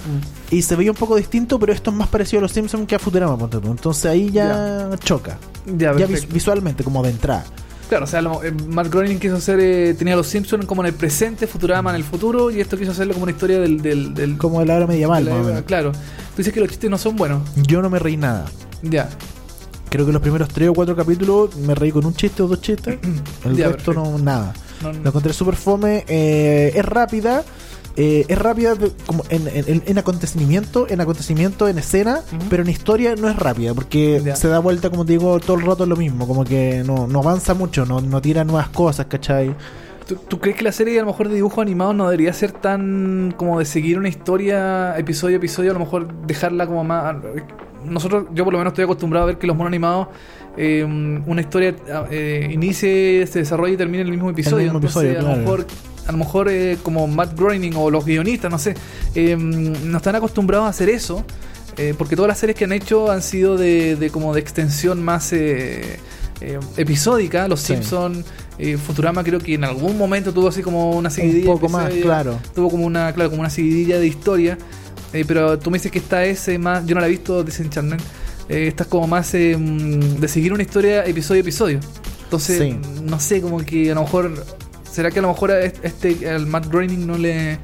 y se veía un poco distinto, pero esto es más parecido a los Simpsons que a Futurama, ponte tú. Entonces ahí ya, choca. Ya, Ya vis- visualmente, como de entrada. Claro, o sea, lo- eh, Matt Groening quiso hacer, eh, tenía a los Simpsons como en el presente, Futurama en el futuro, y esto quiso hacerlo como una historia del... del, del Como de la hora medieval, de la. Claro. Tú dices que los chistes no son buenos. Yo no me reí nada. Ya. Creo que los primeros tres o cuatro capítulos me reí con un chiste o dos chistes. El Ya, resto no, nada. No, no. Lo encontré súper fome. eh, es rápida. Eh, es rápida como en, en- en acontecimiento, en acontecimiento, en escena, pero en historia no es rápida, porque Ya. se da vuelta, como te digo, todo el rato lo mismo, como que no, no avanza mucho, no, no tira nuevas cosas, ¿cachai? ¿Tú, tú crees que la serie a lo mejor de dibujo animado no debería ser tan como de seguir una historia episodio a episodio? A lo mejor dejarla como más... Nosotros, yo por lo menos estoy acostumbrado a ver que los monos animados, eh, una historia eh, inicie, se desarrolle y termine en el mismo episodio. mismo Entonces, episodio, a lo claro. mejor, a lo mejor eh, como Matt Groening o los guionistas, no sé, eh, no están acostumbrados a hacer eso. eh, porque todas las series que han hecho han sido de, de como de extensión más eh, eh, episódica. Los Sí. Simpsons, eh, Futurama creo que en algún momento tuvo así como una Un seguidilla. poco más, claro. Tuvo como una, claro, como una seguidilla de historia. Pero tú me dices que esta es más, yo no la he visto Disenchantment. Esta es como más mm, de seguir una historia episodio a episodio. Entonces, Sí. no sé, como que a lo mejor. ¿Será que a lo mejor a este, Matt Groening no le.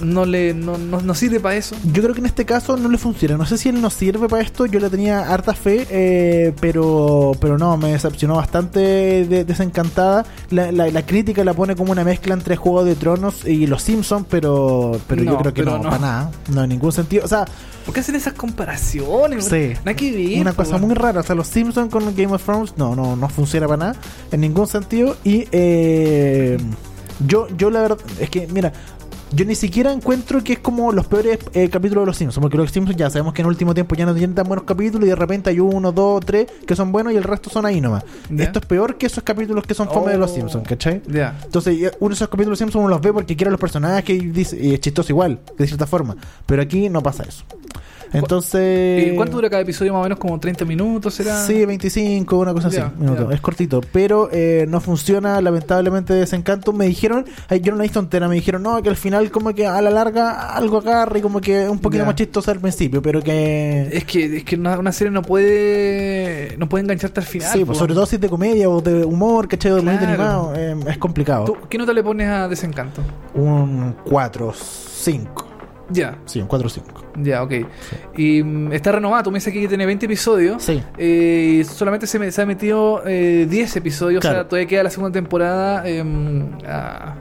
No le. No, no, no sirve para eso? Yo creo que en este caso no le funciona. No sé si él nos sirve para esto. Yo le tenía harta fe, eh, pero pero no, me decepcionó bastante de- desencantada. La, la- la crítica la pone como una mezcla entre Juego de Tronos y Los Simpsons, pero pero yo No, creo que no, no. para nada. No, en ningún sentido. O sea, ¿Por qué hacen esas comparaciones? Sí. Nada que ver, una cosa muy rara. O sea, Los Simpsons con Game of Thrones no, no, no funciona para nada. En ningún sentido. Y eh, yo, yo la verdad, es que, mira. Yo ni siquiera encuentro que es como los peores eh, capítulos de los Simpsons, porque los Simpsons ya sabemos que en el último tiempo ya no tienen tan buenos capítulos y de repente hay uno, dos, tres que son buenos y el resto son ahí nomás. Esto es peor que esos capítulos que son fome de los Oh. Simpsons, ¿cachai? Ya. Entonces, ya uno de esos capítulos de Simpsons uno los ve porque quiere a los personajes y, dice, y es chistoso igual, de cierta forma. Pero aquí no pasa eso. Entonces. ¿Y ¿Cuánto dura cada episodio? Más o menos como 30 minutos, ¿será? Sí, 25, una cosa así. Es cortito. Pero eh, no funciona, lamentablemente, Desencanto. Me dijeron, ay, yo no la he visto entera, me dijeron, no, que al final, como que a la larga, algo agarra y como que un poquito más chistoso al principio, pero que. Es que, es que una, una serie no puede no puede engancharte al final. sí, pues sobre todo si es de comedia o de humor, ¿cachai? De Claro. animado, eh, es complicado. ¿Tú, ¿Qué nota le pones a Desencanto? Un 4, 5. Ya. Sí, un 4 5. Ya, ok. Y mm, está renovado, tú me dices que tiene 20 episodios. Sí. Eh, y solamente se, me- se ha metido eh, 10 episodios, o sea, todavía queda la segunda temporada eh, a, a-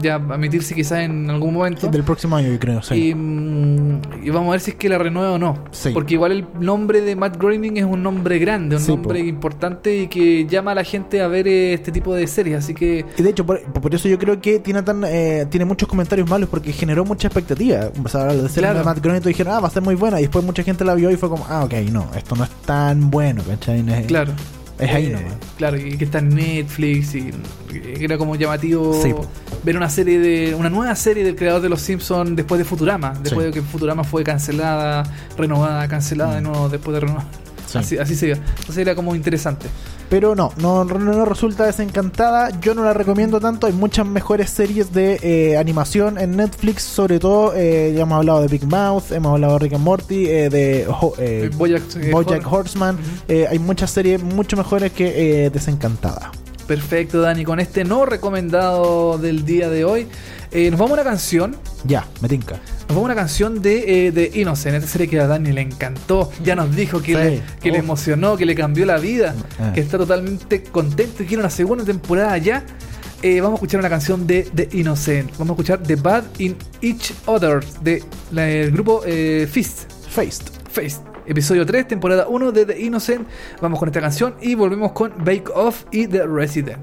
ya a emitirse quizás en algún momento. Del próximo año, yo creo, sí. Y, mm, y vamos a ver si es que la renueva o no. Sí. Porque igual el nombre de Matt Groening es un nombre grande, un Sí, nombre po. importante y que llama a la gente a ver eh, este tipo de series. Así que Y de hecho, por, por eso yo creo que tiene tan eh, tiene muchos comentarios malos porque generó mucha expectativa. O sea, al decir Claro. de Matt Groening, dijeron, ah, va a ser muy buena. Y después mucha gente la vio y fue como, ah, ok, no, esto no es tan bueno, ¿cachai? No es- Claro. Es ahí Eh, nomás. Claro, y que está en Netflix y era como llamativo Sí, ver una serie de una nueva serie del creador de los Simpsons después de Futurama, después Sí. de que Futurama fue cancelada, renovada, cancelada de nuevo después de renovar. Sí. Así, así se iba. Entonces era como interesante. Pero no, no, no, resulta desencantada. Yo no la recomiendo tanto. Hay muchas mejores series de eh, animación en Netflix. Sobre todo, eh, ya hemos hablado de Big Mouth, hemos hablado de Rick and Morty, eh, de Ho- Bojack, Bojack Hor- Horseman. Hay muchas series mucho mejores que Desencantada. Perfecto, Dani. Con este no recomendado del día de hoy, eh, nos vamos a una canción. Ya, me tinca. Nos vamos a una canción de, eh, de Innocent, esta serie que a Dani le encantó. Ya nos dijo que, Sí. le, que le emocionó, que le cambió la vida, Ah. que está totalmente contento y quiere una segunda temporada ya. Eh, vamos a escuchar una canción de The Innocent. Vamos a escuchar The Bad in Each Other de del grupo eh, Fist. Faced. Face. Episodio 3, temporada 1 de The Innocent. Vamos con esta canción y volvemos con Bake Off y The Resident.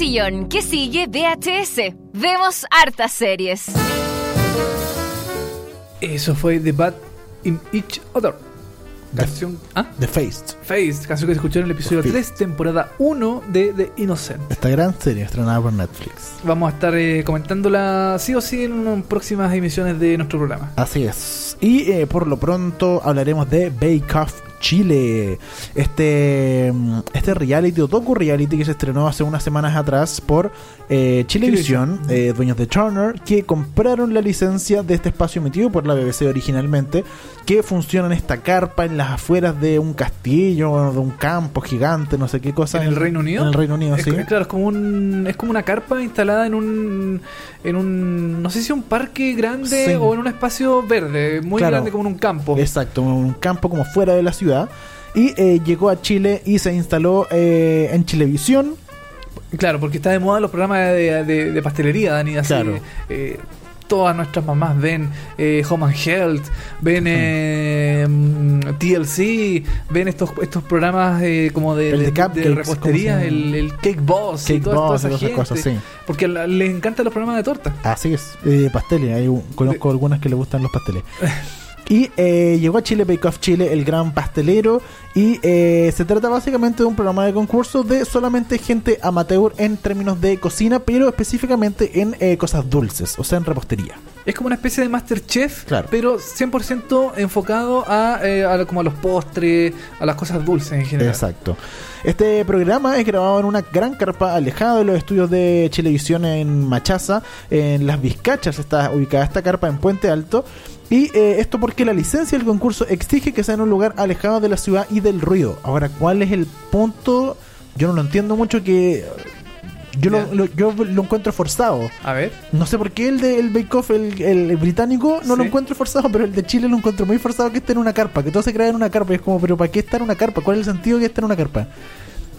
Sillón, que sigue VHS. Vemos hartas series. Eso fue The Bad in Each Other. Canción. ¿Ah? The Faced. Face, canción que se escuchó en el episodio The 3, temporada 1 de The Innocent. Esta gran serie estrenada por Netflix. Vamos a estar eh, comentándola sí o sí en unas próximas emisiones de nuestro programa. Así es. Y eh, por lo pronto hablaremos de Bake Off Chile. Este, mm, este reality, o docu reality que se estrenó hace unas semanas atrás por eh, Chilevisión, eh, dueños de Turner, que compraron la licencia de este espacio emitido por la BBC originalmente, que funciona en esta carpa en las afueras de un castillo, de un campo gigante, no sé qué cosa. ¿En el Reino Unido? En el Reino Unido, Es, sí. claro, es como un es como una carpa instalada en un en un no sé si un parque grande Sí. o en un espacio verde, muy Claro. grande como en un campo. Exacto, un campo como fuera de la ciudad. Y eh, llegó a Chile y se instaló eh, en Chilevisión. Claro, porque está de moda los programas de, de- de pastelería, Dani. Así, Claro. eh, todas nuestras mamás ven eh, Home and Health, ven eh, mm, TLC, ven estos estos programas eh, como de, El de de- repostería, el, el Cake Boss Cake toda, toda Boss y esa gente. cosas, sí. Porque la- les encantan los programas de torta. Así es, eh, pasteles. Hay conozco algunas que le gustan los pasteles. Y eh, llegó a Chile Bake Off Chile, el gran pastelero. Y eh, se trata básicamente de un programa de concurso de solamente gente amateur en términos de cocina, pero específicamente en eh, cosas dulces, o sea, en repostería. Es como una especie de Masterchef, Claro. pero 100% enfocado a, eh, a como a los postres, a las cosas dulces en general. Exacto. Este programa es grabado en una gran carpa alejada de los estudios de Chilevisión en Machaza, en Las Vizcachas está ubicada esta carpa en Puente Alto. Y eh, esto porque la licencia del concurso exige que sea en un lugar alejado de la ciudad y del ruido. Ahora, ¿cuál es el punto? Yo no lo entiendo mucho que... Yo, lo, lo- yo lo encuentro forzado. A ver. No sé por qué el de el Bake Off, el, el británico, no lo encuentro forzado, pero el de Chile lo encuentro muy forzado que esté en una carpa, que todo se crea en una carpa. Y es como, pero ¿para qué estar en una carpa? ¿Cuál es el sentido de que esté en una carpa?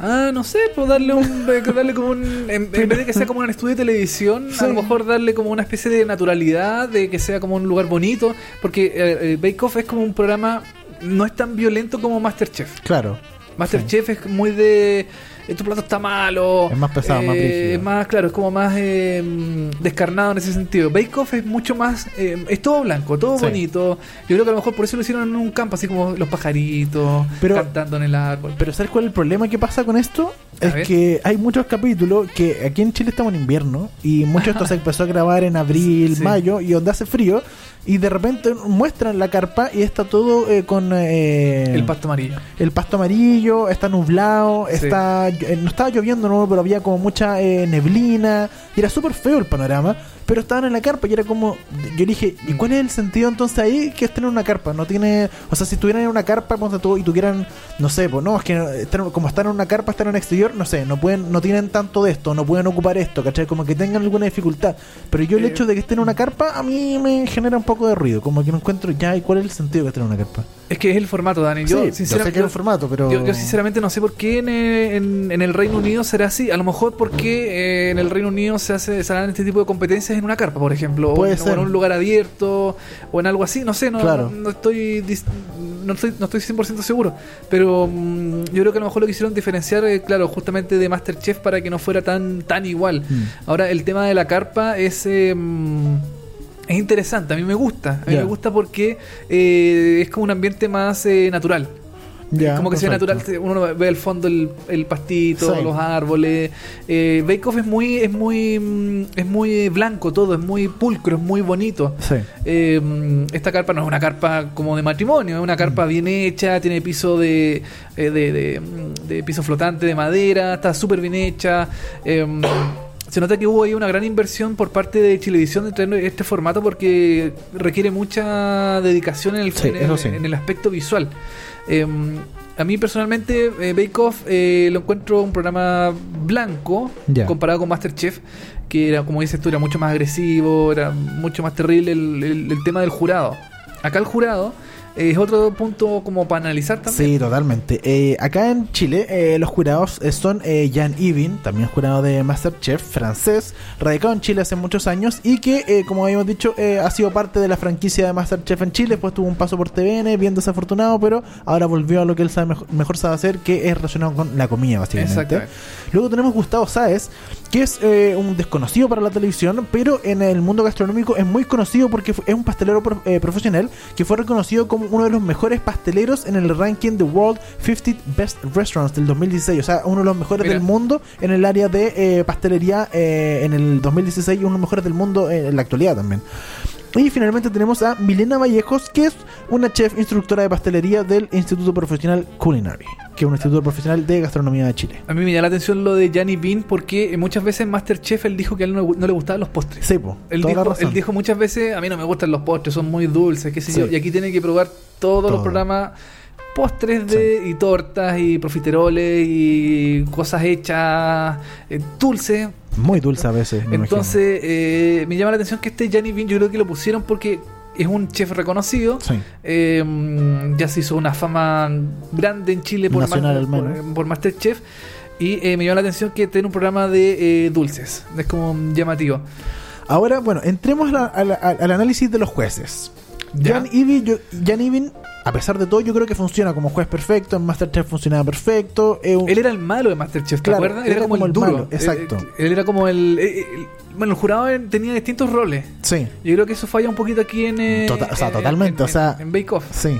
Ah, no sé, pues darle un. eh, darle como un. En, en vez de que sea como un estudio de televisión, Sí. a lo mejor darle como una especie de naturalidad, de que sea como un lugar bonito. Porque eh, eh, Bake Off es como un programa. No es tan violento como Masterchef. Claro. Masterchef es muy de. Eh, Tu plato está malo. Es más pesado, más brígido. Es más, claro, es como más eh, descarnado en ese sentido. Bake Off es mucho más. eh, es todo blanco, todo Sí. bonito. Yo creo que a lo mejor por eso lo hicieron en un campo, así como los pajaritos Pero- cantando en el árbol. Pero ¿sabes cuál es el problema que pasa con esto? A es ver. que hay muchos capítulos que aquí en Chile estamos en invierno y mucho de esto se empezó a grabar en abril, Sí. mayo y donde hace frío y de repente muestran la carpa y está todo eh, con eh, el pasto amarillo. el pasto amarillo, está nublado, Sí. está eh, no estaba lloviendo no, pero había como mucha eh, neblina y era súper feo el panorama, pero estaban en la carpa y era como yo dije, ¿y cuál es el sentido entonces ahí que estén en una carpa? No tiene, o sea, si estuvieran en una carpa tú, y tuvieran no sé, pues no, es que están- como están en una carpa, están en el exterior, no sé, no pueden no tienen tanto de esto, no pueden ocupar esto, ¿cachai? Como que tengan alguna dificultad. Pero yo el Eh. hecho de que estén en una carpa a mí me genera un poco de ruido, como que no encuentro ya, ¿y cuál es el sentido que estén en una carpa? Es que es el formato, Dani. Yo, Sí, yo sinceramente, sé que es un formato, pero- Yo, yo sinceramente no sé por qué en, en- en el Reino Unido será así. A lo mejor porque eh, en el Reino Unido se hace se harán este tipo de competencias en una carpa, por ejemplo. Puede o, en, o ser. en un lugar abierto, o en algo así. No sé, no, Claro. no, no estoy no estoy, no estoy 100% seguro. Pero mm, yo creo que a lo mejor lo quisieron diferenciar, eh, claro, justamente de Masterchef para que no fuera tan, tan igual. Mm. Ahora, el tema de la carpa es... eh, es interesante, a mí me gusta. A mí me gusta porque eh, es como un ambiente más eh, natural. Ya, como que se ve perfecto. natural, uno ve al fondo el, el pastito, Sí. los árboles. Eh, Bake Off es muy, es muy, mm, es muy blanco todo, es muy pulcro, es muy bonito. Sí. Eh, mm, esta carpa no es una carpa como de matrimonio, es una Mm. carpa bien hecha, tiene piso de, eh, de, de, mm, de piso flotante de madera, está súper bien hecha. Eh, mm, se nota que hubo ahí una gran inversión por parte de Chilevisión de traer este formato porque requiere mucha dedicación en el, Sí, en el- eso sí. en el aspecto visual. Eh, a mí personalmente eh, Bake Off eh, lo encuentro un programa blanco comparado con Masterchef, que era, como dices tú, era mucho más agresivo, era mucho más terrible el, el- el tema del jurado. Acá el jurado es otro punto como para analizar también. Sí, totalmente. Eh, acá en Chile, eh, los jurados eh, son eh, Jan Evin, también jurado de Masterchef, francés, radicado en Chile hace muchos años y que, eh, como habíamos dicho, eh, ha sido parte de la franquicia de Masterchef en Chile. Después tuvo un paso por TVN, bien desafortunado, pero ahora volvió a lo que él sabe mejor, mejor sabe hacer, que es relacionado con la comida, básicamente. Luego tenemos Gustavo Sáez, que es un desconocido para la televisión, pero en el mundo gastronómico es muy conocido porque es un pastelero pro- profesional que fue reconocido como uno de los mejores pasteleros en el ranking de World 50 Best Restaurants del 2016. O sea, uno de los mejores Mira. del mundo en el área de eh, pastelería eh, en el 2016 y uno de los mejores del mundo en la actualidad también. Y finalmente tenemos a Milena Vallejos, que es una chef instructora de pastelería del Instituto Profesional Culinary, que es un instituto profesional de gastronomía de Chile. A mí me llama la atención lo de Gianni Bean porque muchas veces Masterchef él dijo que a él no, no le gustaban los postres. Sí, po, Él toda la dijo, razón. él dijo muchas veces, a mí no me gustan los postres, son muy dulces, qué sé Sí. yo. Y aquí tiene que probar todos los programas postres de y tortas y profiteroles y cosas hechas eh, dulces. Muy dulce a veces. me Entonces eh, me llama la atención que este Gianni Bean yo creo que lo pusieron porque es un chef reconocido. Sí. Eh, ya se hizo una fama grande en Chile por, Nacional, por, por Masterchef. Y eh, me llama la atención que tiene un programa de eh, dulces. Es como llamativo. Ahora, bueno, entremos a la- a la- a- al análisis de los jueces. Jan Evin, yo- Jan a pesar de todo, yo creo que funciona como juez perfecto. En Masterchef funcionaba perfecto. Él era el malo de Masterchef, ¿te Claro, acuerdas? él era como el duro. malo, exacto. Él, él era como el, eh, eh, el- Bueno, el jurado en- tenía distintos roles. Sí, Yo creo que eso falla un poquito aquí en. eh, Tota- o sea, en- totalmente, en- o sea- En, Bake Off. sí.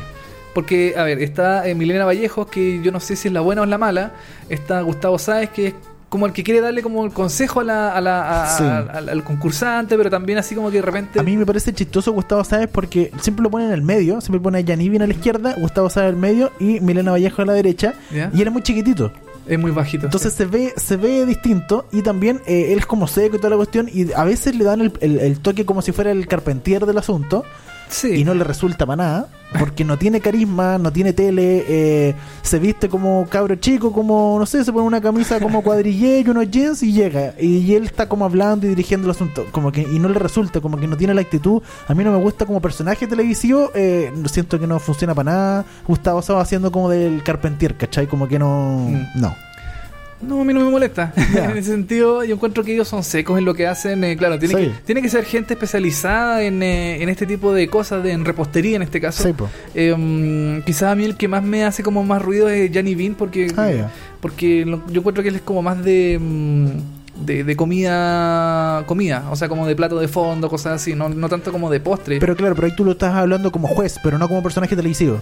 Porque, a ver, está eh, Milena Vallejos, que yo no sé si es la buena o es la mala. Está Gustavo Sáez, que es como el que quiere darle como el consejo a la, a la- a- Sí. a- al, al concursante, pero también así como que de repente. A mí me parece chistoso Gustavo Sáez porque siempre lo pone en el medio. Siempre pone a Jan Evin a la izquierda, Gustavo Sáez al medio y Milena Vallejo a la derecha. Y era muy chiquitito. es muy bajito. Entonces se ve se ve distinto y también eh, él es como seco y toda la cuestión y a veces le dan el, el- el toque como si fuera el carpentier del asunto sí. y no le resulta para nada porque no tiene carisma, no tiene tele, eh, se viste como cabro chico, como no sé, se pone una camisa como cuadrillé y unos jeans y llega y él está como hablando y dirigiendo el asunto como que y no le resulta, como que no tiene la actitud. A mí no me gusta como personaje televisivo, eh, siento que no funciona para nada. Gustavo estaba haciendo como del carpentier, ¿cachai? Como que no, Mm. no. No, a mí no me molesta. En ese sentido, yo encuentro que ellos son secos en lo que hacen. eh, claro, tiene, Sí. que, tiene que ser gente especializada en, eh, en este tipo de cosas, de, en repostería en este caso. Sí. Eh, mm, quizás a mí el que más me hace como más ruido es Gianni Bean porque, Ah, porque lo- yo encuentro que él es como más de, mm, de, de comida, comida, o sea, como de plato de fondo, cosas así, no, no tanto como de postre. Pero claro, pero ahí tú lo estás hablando como juez, pero no como personaje televisivo.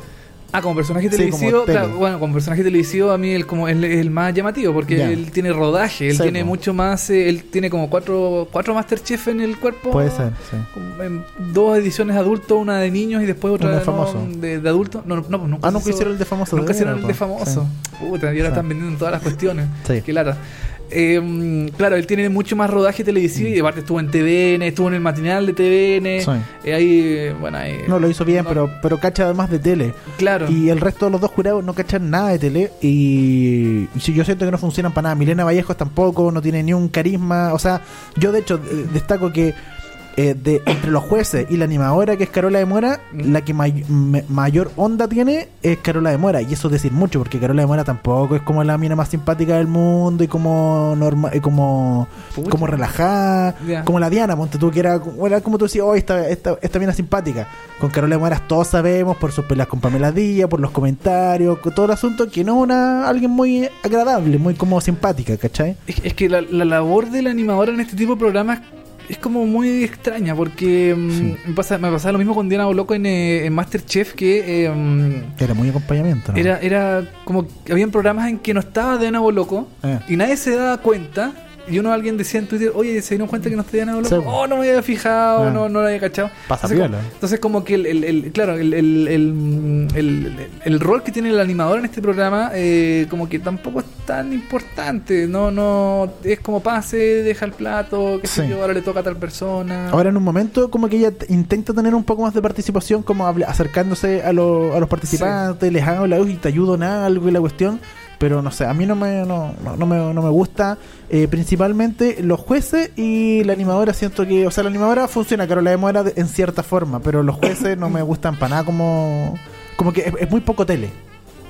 Ah, como personaje televisivo, claro, bueno, como personaje televisivo a mí él como es el más llamativo porque él tiene rodaje, él Sí, tiene mucho más, eh, él tiene como cuatro, cuatro Masterchef en el cuerpo. Puede ser, sí. En dos ediciones de adultos, una de niños y después otra de no, famoso. de, de adultos. No, no, no, nunca Ah, nunca hizo- hicieron el de famoso. Nunca hicieron el de famoso. Puta, y ahora están vendiendo todas las cuestiones. Sí. Qué lata. Eh, mm, claro, él tiene mucho más rodaje televisivo y aparte estuvo en TVN, estuvo en el matinal de TVN. Sí. eh, ahí, eh, bueno, ahí, No, lo hizo bien, no- pero, pero cacha además de tele. Claro. Y el resto de los dos jurados no cachan nada de tele. Y, y si yo siento que no funcionan para nada. Milena Vallejos tampoco, no tiene ni un carisma. O sea, yo de hecho eh, destaco que eh, de entre los jueces y la animadora que es Carola de Mora, la que may- me- mayor onda tiene es Carola de Mora. Y eso es decir mucho, porque Carola de Mora tampoco es como la mina más simpática del mundo y como norma, y como, Pucha. como relajada. Como la Diana, ponte tú, que era, era como tú decías, oh, esta, esta, esta mina simpática. Con Carola de Moras todos sabemos por sus peleas con Pamela Díaz, por los comentarios, con todo el asunto, que no es una, alguien muy agradable, muy como simpática, ¿cachai? Es, es que la, la labor del animador en este tipo de programas es como muy extraña porque mm, Sí. me, pasa, me pasaba lo mismo con Diana Boloco en, eh, en Masterchef que eh, mm, Era muy acompañamiento, ¿no? era, era como que habían programas en que no estaba Diana Boloco Eh. y nadie se daba cuenta y uno alguien decía en Twitter, oye, ¿se dieron cuenta que no está Diana Boloco? Sí. Oh, no me había fijado, Ah. no, no lo había cachado. Pasa entonces, piola. como, entonces como que el, el- el- claro, el, el, rol que tiene el animador en este programa eh, como que tampoco es tan importante, no, no, es como pase, deja el plato, qué sé Sí. yo, ahora le toca a tal persona. Ahora en un momento como que ella intenta tener un poco más de participación, como acercándose a, lo- a los participantes, les habla "Uy, te ayudo en algo y la cuestión. Pero no sé, a mí no me, no, no, no me, no me gusta. eh, principalmente los jueces y la animadora. Siento que, o sea, la animadora funciona, Carola de Mora de- en cierta forma, pero los jueces no me gustan para nada como, como que es muy poco tele.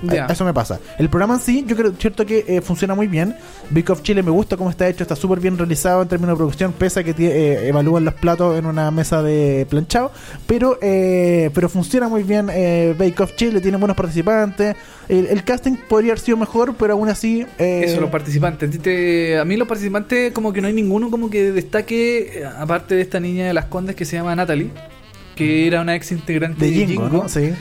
Ya. A- Eso me pasa. El programa en sí, yo creo cierto que eh, funciona muy bien. Bake of Chile me gusta cómo está hecho, está súper bien realizado en términos de producción, pese a que eh, evalúan los platos en una mesa de planchado. Pero eh, pero funciona muy bien eh, Bake of Chile, tiene buenos participantes. El, el casting podría haber sido mejor, pero aún así. eh, Eso, los participantes. A ti te- A mí los participantes como que no hay ninguno como que destaque, aparte de esta niña de las Condes que se llama Natalie, que era una ex integrante de Jingo, ¿no? Sí.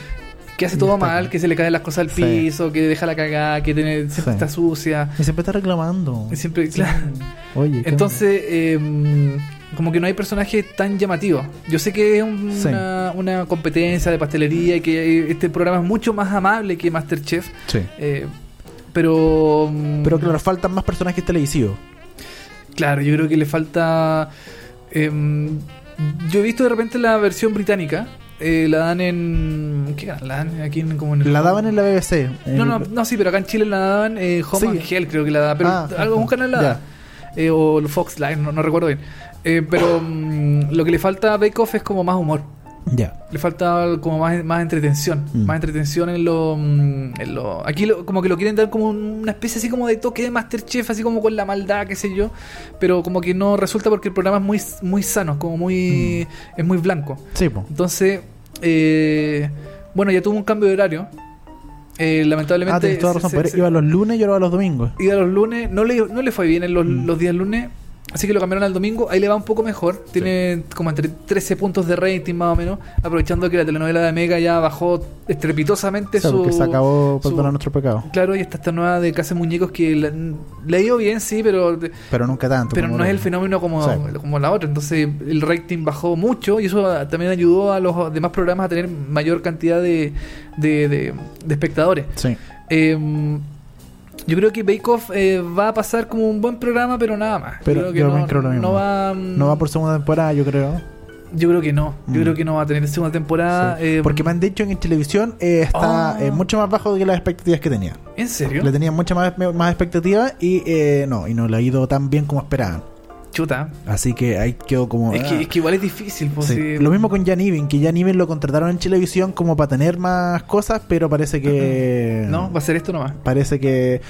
Que hace todo mal, que se le caen las cosas al Sí. piso, que deja la cagada, que tiene, siempre Sí. está sucia. Y siempre está reclamando. Y siempre, Sí. claro. Oye, ¿qué Entonces, eh, como que no hay personajes tan llamativos. Yo sé que es un- una, una competencia de pastelería y que este programa es mucho más amable que Masterchef. Sí. eh, pero. mm, Pero claro, faltan más personajes televisivos. Claro, yo creo que le falta. em, yo he visto de repente la versión británica. Eh, la dan en. ¿Qué canal? La dan aquí en, como en el- La daban en la BBC. No, no, no, sí, pero acá en Chile la daban eh, Home Sí. and Hell, creo que la da. Pero Ah, ajá, canal la da. Eh, o el Fox Live, no, no recuerdo bien. Eh, pero mm, lo que le falta a Bake Off es como más humor. Ya. Le falta como más, más entretención. Mm. Más entretención en lo. mm, en lo- aquí lo- como que lo quieren dar como una especie así como de toque de Masterchef, así como con la maldad, qué sé yo. Pero como que no resulta porque el programa es muy, muy sano, como muy. Mm. es muy blanco. Sí, po. Entonces, eh, bueno, ya tuvo un cambio de horario. Eh, lamentablemente. Ah, tienes toda razón. se- se- Iba los lunes y ahora los domingos. iba los lunes, no le, no le fue bien en los, Mm. los días lunes, así que lo cambiaron al domingo, ahí le va un poco mejor, tiene como entre 13 puntos de rating más o menos, aprovechando que la telenovela de Mega ya bajó estrepitosamente O sea, su... se acabó su- perdonar nuestro pecado. Claro, y está esta nueva de Casa de Muñecos que la- ha ido bien, sí, pero, Pero nunca tanto. pero no es el fenómeno como, Sí. como la otra, entonces el rating bajó mucho y eso también ayudó a los demás programas a tener mayor cantidad de, de, de- de espectadores. Sí. Eh, yo creo que Bake Off eh, va a pasar como un buen programa, pero nada más. Pero yo creo que yo no, creo lo mismo. no va. mm, No va por segunda temporada, yo creo. Yo creo que no. Yo Mm. creo que no va a tener segunda temporada. Sí. eh, Porque me han dicho que en televisión eh, está Ah. eh, mucho más bajo de las expectativas que tenía. ¿En serio? Le tenía mucha más, más expectativas y eh, no, y no le ha ido tan bien como esperaban. Chuta. Así que ahí quedó como. Es, ah. que, es que igual es difícil. Pues, Sí. Lo mismo con Jan Even, que Jan Even lo contrataron en televisión como para tener más cosas, pero parece que. No, va a ser esto nomás. Parece que.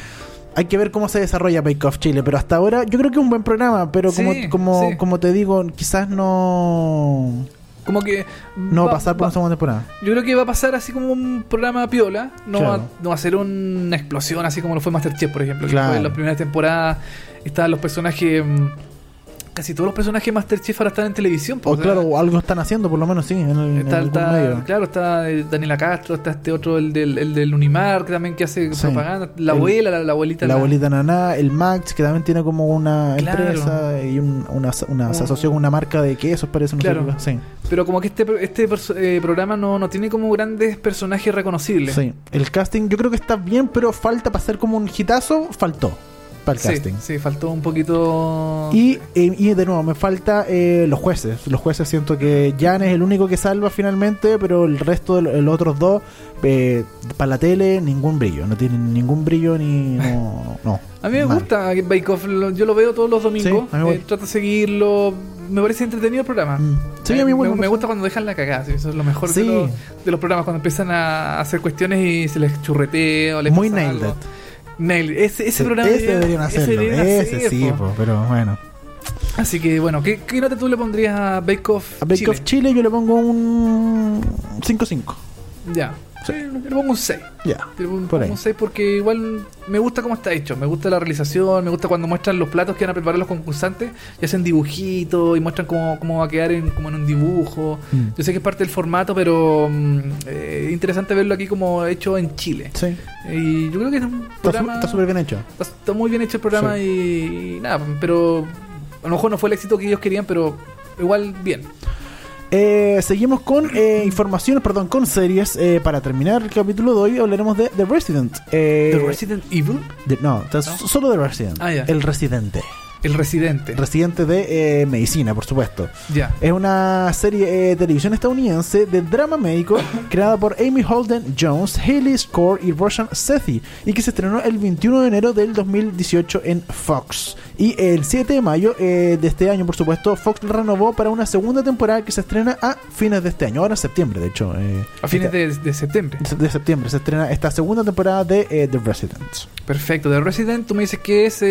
Hay que ver cómo se desarrolla Bake Off Chile, pero hasta ahora yo creo que es un buen programa, pero como, Sí, como, sí. como te digo, quizás no, Como que. no va a pasar por va- una segunda temporada. Yo creo que va a pasar así como un programa piola. No, Claro. va, no va a ser una explosión así como lo fue Masterchef, por ejemplo. Que Claro. fue en las primeras temporadas. Estaban los personajes. Casi todos los personajes de Masterchef ahora están en televisión. pues, O claro, algo están haciendo, por lo menos sí, en, el, Está, algún está- medio. claro, está eh, Daniela Castro, está este otro, el del, el del Unimar, que también que hace Sí. propaganda. La El- abuela, la, la abuelita. La abuelita Naná, el Max, que también tiene como una Claro. empresa y un- una, una- se asoció con una marca de quesos, parece. No Claro. sí. Pero como que este, este eh, programa no, no tiene como grandes personajes reconocibles. sí. El casting yo creo que está bien, pero falta para ser como un hitazo, faltó para el Sí, casting. sí, faltó un poquito. Y, eh, y de nuevo, me falta eh, los jueces. Los jueces siento que Jan es el único que salva finalmente, pero el resto de lo- los otros dos, eh, para la tele, ningún brillo. No tienen ningún brillo ni... No, no. A mí me Mal. gusta Bake Off, lo- yo lo veo todos los domingos. Sí, eh, trato de seguirlo. Me parece entretenido el programa. Mm. Sí, a mí me, me me gusta cuando dejan la cagada. sí, Eso es lo mejor de, los, de los programas, cuando empiezan a hacer cuestiones y se les churretea o les Muy nailed algo. It. Nailed. Ese, ese Sí, programa ese deberían hacerlo. deberían Ese, hacer, sí, po, pero bueno. Así que bueno, ¿qué, qué nota tú le pondrías a Bake Off A Bake Chile? Off Chile yo le pongo un 5-5. Ya. Sí, le pongo un 6. Ya. Le pongo Por un 6 porque igual me gusta cómo está hecho. Me gusta la realización, me gusta cuando muestran los platos que van a preparar los concursantes y hacen dibujitos y muestran cómo, cómo va a quedar en, como en un dibujo. Mm. Yo sé que es parte del formato, pero mm, eh, es interesante verlo aquí como hecho en Chile. Sí. Y yo creo que es un programa... está súper bien hecho. Está, está muy bien hecho el programa y, y nada, pero a lo mejor no fue el éxito que ellos querían, pero igual bien. Eh, seguimos con eh, informaciones, perdón, con series. Eh, para terminar el capítulo de hoy hablaremos de The Resident. Eh, ¿The Resident Evil? de- no, solo The Resident. Ah. El Residente. El residente. residente de eh, medicina, por supuesto. Ya. Es una serie eh, de televisión estadounidense de drama médico creada por Amy Holden Jones, Haley Score y Roshan Sethi y que se estrenó el 21 de enero del 2018 en Fox. Y el 7 de mayo eh, de este año, por supuesto, Fox la renovó para una segunda temporada que se estrena a fines de este año, ahora en septiembre, de hecho. A fines esta- de, de septiembre. de septiembre se estrena esta segunda temporada de The Residents. Perfecto. De Resident, tú me dices que es,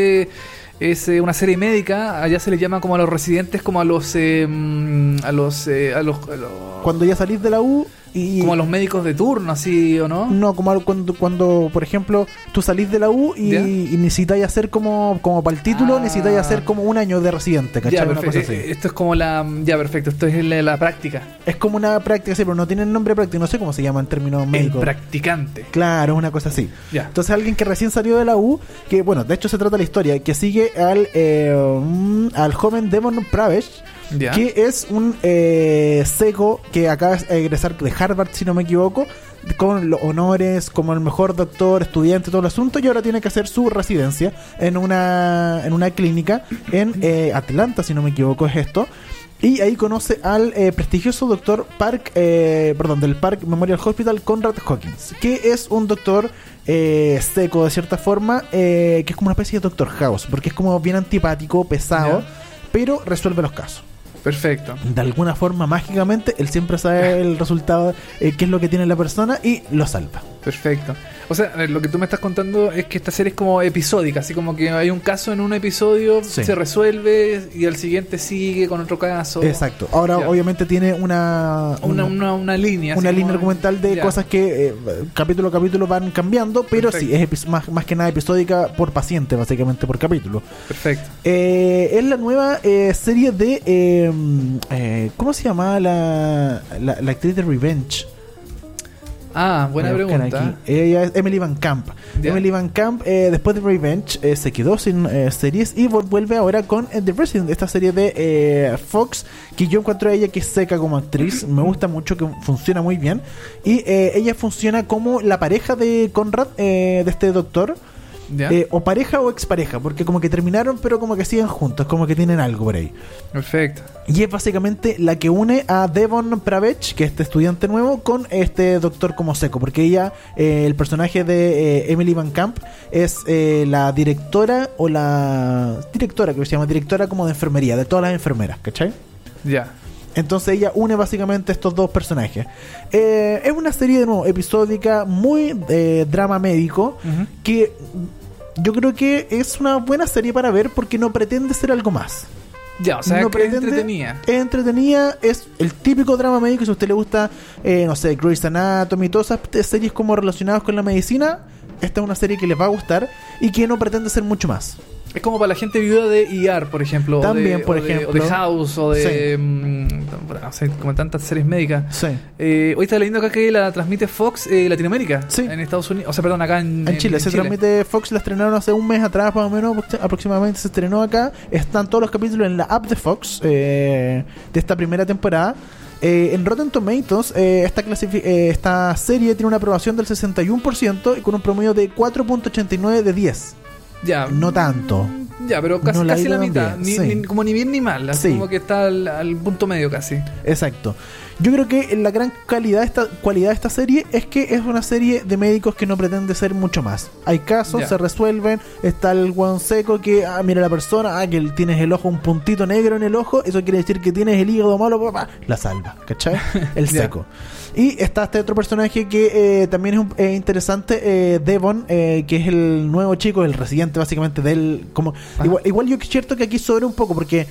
es eh, una serie médica. Allá se le llama como a los residentes, como a los. eh, mm, a los. eh, a los, a los- Cuando ya salís de la U y... como a los médicos de turno, así o no. No, como cuando, cuando, por ejemplo, tú salís de la U y, y necesitáis hacer como, como para el título, Ah. necesitáis hacer como un año de residente, ¿cachai? Ya, Una cosa así. Eh, Esto es como la. Ya, perfecto. Esto es la, la práctica. Es como una práctica, sí, pero no tiene nombre práctico, no sé cómo se llama en términos El médicos. practicante. Claro, es una cosa así. Ya. Entonces alguien que recién salió de la U, que bueno, de hecho se trata la historia, que sigue al, eh, mm, al joven Devon Pravesh, Ya. que es un eh, seco que acaba de egresar de Harvard, si no me equivoco, con los honores, como el mejor doctor, estudiante, todo el asunto, y ahora tiene que hacer su residencia en una, en una clínica en eh, Atlanta, si no me equivoco, es esto. Y ahí conoce al eh, prestigioso doctor Park, eh, perdón, del Park Memorial Hospital, Conrad Hawkins, que es un doctor eh, seco de cierta forma, eh, que es como una especie de Doctor House, porque es como bien antipático, pesado, pero resuelve los casos. Perfecto. De alguna forma, mágicamente, él siempre sabe el resultado, eh, qué es lo que tiene la persona y lo salva. Perfecto. O sea, lo que tú me estás contando es que esta serie es como episódica, así como que hay un caso en un episodio, Sí. se resuelve y al siguiente sigue con otro caso. Exacto. Ahora, Ya. obviamente, tiene una, Una, una, una línea. una línea argumental de Ya. cosas que eh, capítulo a capítulo van cambiando, pero Perfecto. sí, es más, más que nada episódica por paciente, básicamente por capítulo. Perfecto. Eh, es la nueva eh, serie de. eh, eh, ¿Cómo se llamaba la, la, la actriz de Revenge? Ah, buena pregunta. Ella es Emily Van Camp. Emily Van Camp, eh, después de Revenge, eh, se quedó sin eh, series y vuelve ahora con eh, The Resident, esta serie de eh, Fox, que yo encuentro a ella que es seca como actriz. Me gusta mucho, que funciona muy bien. Y eh, ella funciona como la pareja de Conrad, eh, de este doctor. Eh, o pareja o expareja, porque como que terminaron, pero como que siguen juntos, como que tienen algo por ahí. Perfecto. Y es básicamente la que une a Devon Pravech, que es este estudiante nuevo, con este doctor como seco. Porque ella, eh, el personaje de eh, Emily Van Camp, es la directora o la directora, que se llama directora como de enfermería, de todas las enfermeras, ¿cachai? Ya. Entonces ella une básicamente estos dos personajes. Eh, es una serie de nuevo episódica, muy eh, drama médico, que yo creo que es una buena serie para ver porque no pretende ser algo más Ya, o sea, no que pretende- entretenida. Es entretenida, es el típico drama médico. Si a usted le gusta, eh, no sé, Grey's Anatomy y todas esas series como relacionadas con la medicina, esta es una serie que les va a gustar y que no pretende ser mucho más. Es como para la gente viuda de ER, por ejemplo. o También, de- por o de- ejemplo. O de House, o de. Sí. mm, no sé, como tantas series médicas. Sí. Eh, hoy está leyendo acá que la transmite Fox eh, Latinoamérica. Sí. En Estados Unidos. O sea, perdón, acá en, En Chile se transmite Fox, la estrenaron hace un mes atrás, más o menos, aproxi- aproximadamente se estrenó acá. Están todos los capítulos en la app de Fox eh, de esta primera temporada. Eh, en Rotten Tomatoes, eh, esta, eh, esta serie tiene una aprobación del 61% y con un promedio de 4.89 de 10. Ya. No tanto. Ya, pero casi, No la casi la mitad. bien, Ni, sí. ni- como ni bien ni mal. Así Sí. como que está al, al punto medio casi. Exacto. Yo creo que la gran calidad esta, cualidad de esta serie es que es una serie de médicos que no pretende ser mucho más. Hay casos, Ya. se resuelven, está el guan seco que, ah, mira la persona, ah, que tienes el ojo, un puntito negro en el ojo, eso quiere decir que tienes el hígado malo, papá, la salva, ¿cachai? El seco. Y está este otro personaje que eh, también es un- eh, interesante, Devon, eh, que es el nuevo chico, el residente básicamente del... Como, Ajá. igual, igual yo es cierto que aquí sobra un poco porque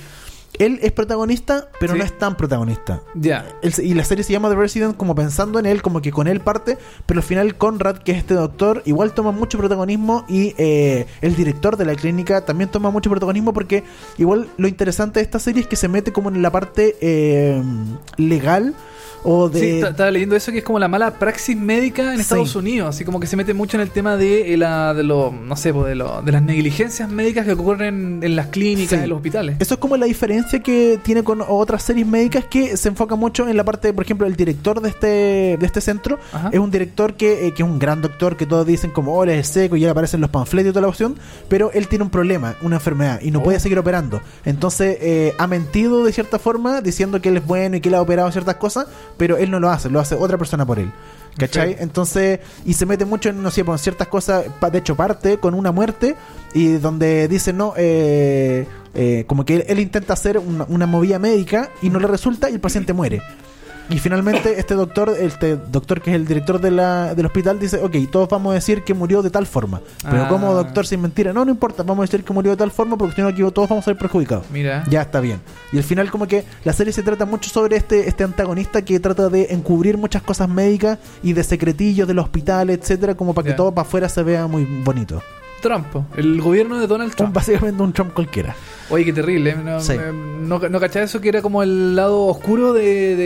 él es protagonista, pero Sí. no es tan protagonista. Ya. Y la serie se llama The Resident como pensando en él, como que con él parte, pero al final Conrad, que es este doctor, igual toma mucho protagonismo y eh, el director de la clínica también toma mucho protagonismo porque igual lo interesante de esta serie es que se mete como en la parte eh, legal o de... Sí, ta- estaba leyendo eso que es como la mala praxis médica en Sí. Estados Unidos, así como que se mete mucho en el tema de eh, la de lo no sé, pues, de, lo, de las negligencias médicas que ocurren en las clínicas, Sí. en los hospitales. Eso es como la diferencia que tiene con otras series médicas que se enfoca mucho en la parte, por ejemplo, el director de este, de este centro Ajá. es un director que, eh, que es un gran doctor que todos dicen como, oh, es seco y ya aparecen los panfletos y toda la opción, pero él tiene un problema, una enfermedad y no Oh. puede seguir operando. Entonces eh, ha mentido de cierta forma diciendo que él es bueno y que él ha operado ciertas cosas, pero él no lo hace, lo hace otra persona por él. ¿Cachai? Entonces, y se mete mucho en, no sé, pues, en ciertas cosas, de hecho parte con una muerte y donde dice, no, eh, eh, como que él, él intenta hacer una, una movida médica y no le resulta y el paciente muere. Y finalmente este doctor, este doctor que es el director de la, del hospital, dice, ok, todos vamos a decir que murió de tal forma. Pero Ah. como doctor sin mentira, no, no importa, vamos a decir que murió de tal forma porque si no aquí todos vamos a ser perjudicados. Mira. Ya está bien. Y al final como que la serie se trata mucho sobre este, este antagonista que trata de encubrir muchas cosas médicas y de secretillos del hospital, etcétera, como para que todo para afuera se vea muy bonito. Trump, el gobierno de Donald Un, Trump. básicamente un Trump cualquiera. Oye, qué terrible. ¿eh? No, Sí. eh, no, no cachaba eso que era como el lado oscuro de,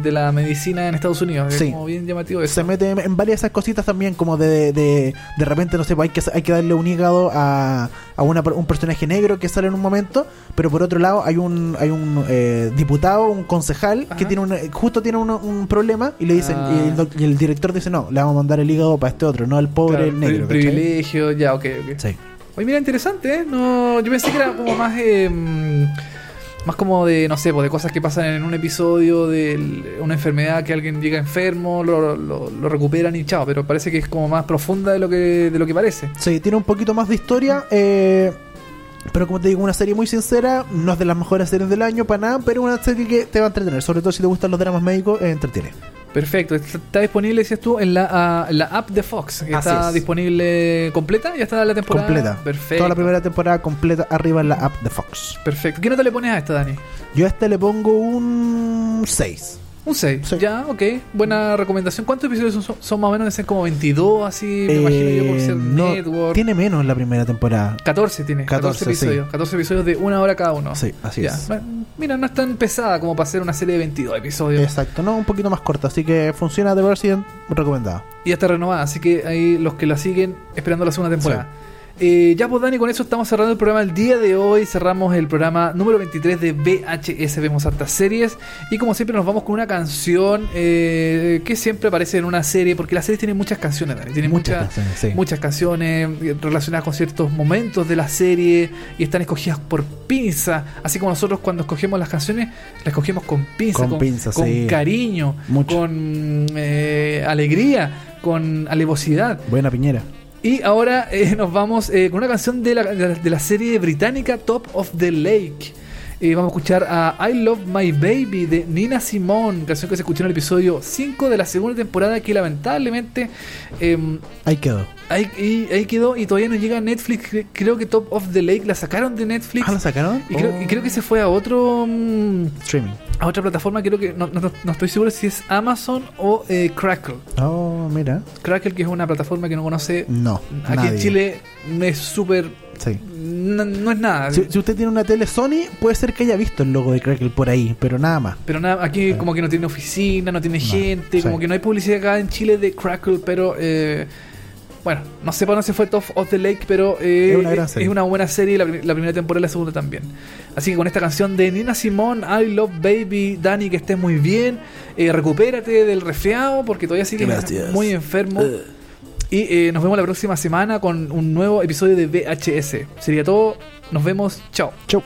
de, la medicina en Estados Unidos. Sí. Es como bien llamativo eso. Se mete en, varias de esas cositas también, como de de, de repente, no sé, pues hay que, hay que darle un hígado a, a una un personaje negro que sale en un momento, pero por otro lado hay un hay un eh, diputado, un concejal, Ajá. que tiene un, justo tiene un, un problema y le dicen, Ah. y, el, doc- y el director dice, no, le vamos a mandar el hígado para este otro, no al pobre Claro, el negro. privilegio, ya, ok, ok. Sí. Oye, mira, interesante, ¿eh? No, yo pensé que era como más. eh, más como de, no sé, pues de cosas que pasan en un episodio, de una enfermedad que alguien llega enfermo, lo, lo, lo recuperan y chao. Pero parece que es como más profunda de lo que, de lo que parece. Sí, tiene un poquito más de historia. eh, pero como te digo, una serie muy sincera. No es de las mejores series del año para nada, pero una serie que te va a entretener. Sobre todo si te gustan los dramas médicos, eh, entretiene. Perfecto. Está disponible, decías tú, en la, en la app de Fox. que Así está es. disponible completa. Ya está la temporada Completa. Perfecto. Toda la primera temporada completa arriba en la app de Fox. Perfecto. ¿Qué nota le pones a esta, Dani? Yo a este le pongo un 6. Un 6. Sí. Ya, ok. Buena recomendación. ¿Cuántos episodios son, son, más o menos? Dicen como 22, así. Me imagino yo por ser Eh, no, network. tiene menos la primera temporada. 14 tiene, 14, 14, episodios. 14 episodios de una hora cada uno. Sí, así Ya. es. Bueno, Mira, no es tan pesada como para hacer una serie de 22 episodios. Exacto, no, un poquito más corta, así que funciona de Resident recomendada. Y ya está renovada, así que ahí los que la siguen esperando la segunda temporada. Eh, ya pues Dani, con eso estamos cerrando el programa el día de hoy. Cerramos el programa número 23 de VHS. Vemos hartas series. Y como siempre nos vamos con una canción eh, que siempre aparece en una serie. Porque las series tienen muchas canciones, Dani. Tienen muchas, canciones, sí. muchas canciones eh, relacionadas con ciertos momentos de la serie y están escogidas por pinza. Así como nosotros cuando escogemos las canciones, las escogemos con pinza, Con con, pinza, con sí. cariño, Mucho. con eh, alegría, con alevosidad. Buena piñera. Y ahora eh, nos vamos eh, con una canción de la, de la- serie británica Top of the Lake. Eh, vamos a escuchar a I Love My Baby de Nina Simone, canción que se escuchó en el episodio 5 de la segunda temporada que lamentablemente em, Ahí quedó. ahí, quedó y todavía no llega a Netflix. Cre- Creo que Top of the Lake la sacaron de Netflix. Ah, ¿la sacaron? y, creo, y creo que se fue a otro mm, Streaming. a otra plataforma. Creo que no, no- no estoy seguro si es Amazon o eh, Crackle. Oh, mira. Crackle, que es una plataforma que no conoce No. Aquí nadie. en Chile no es súper. Sí. No, no es nada. Si, si usted tiene una tele Sony, puede ser que haya visto el logo de Crackle por ahí, pero nada más. Pero nada, aquí Sí. como que no tiene oficina, no tiene No, gente, sí. como que no hay publicidad acá en Chile de Crackle, pero. eh, bueno, no sé para dónde se fue Top of the Lake, pero eh, Es una es buena serie, la, la primera temporada y la segunda también. Así que con esta canción de Nina Simone, I Love Baby, Dani, que estés muy bien, eh, recupérate del resfriado, porque todavía sigues muy enfermo. Y eh, nos vemos la próxima semana con un nuevo episodio de VHS. Sería todo, nos vemos, chao. Chau.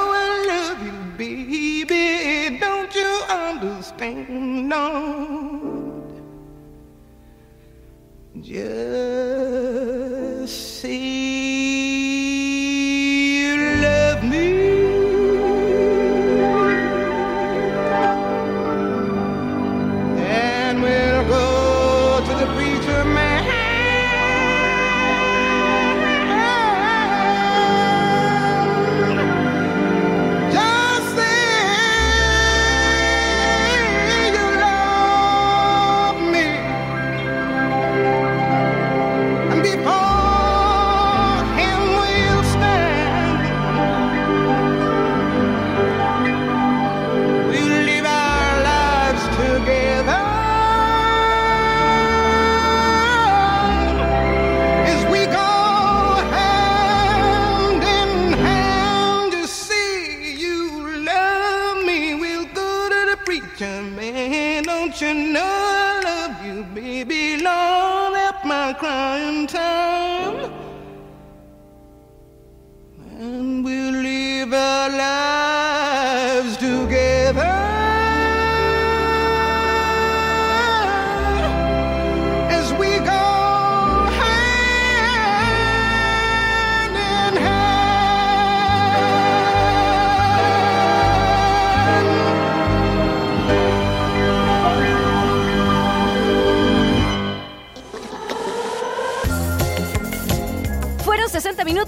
I love you, baby. Don't you understand? No. Just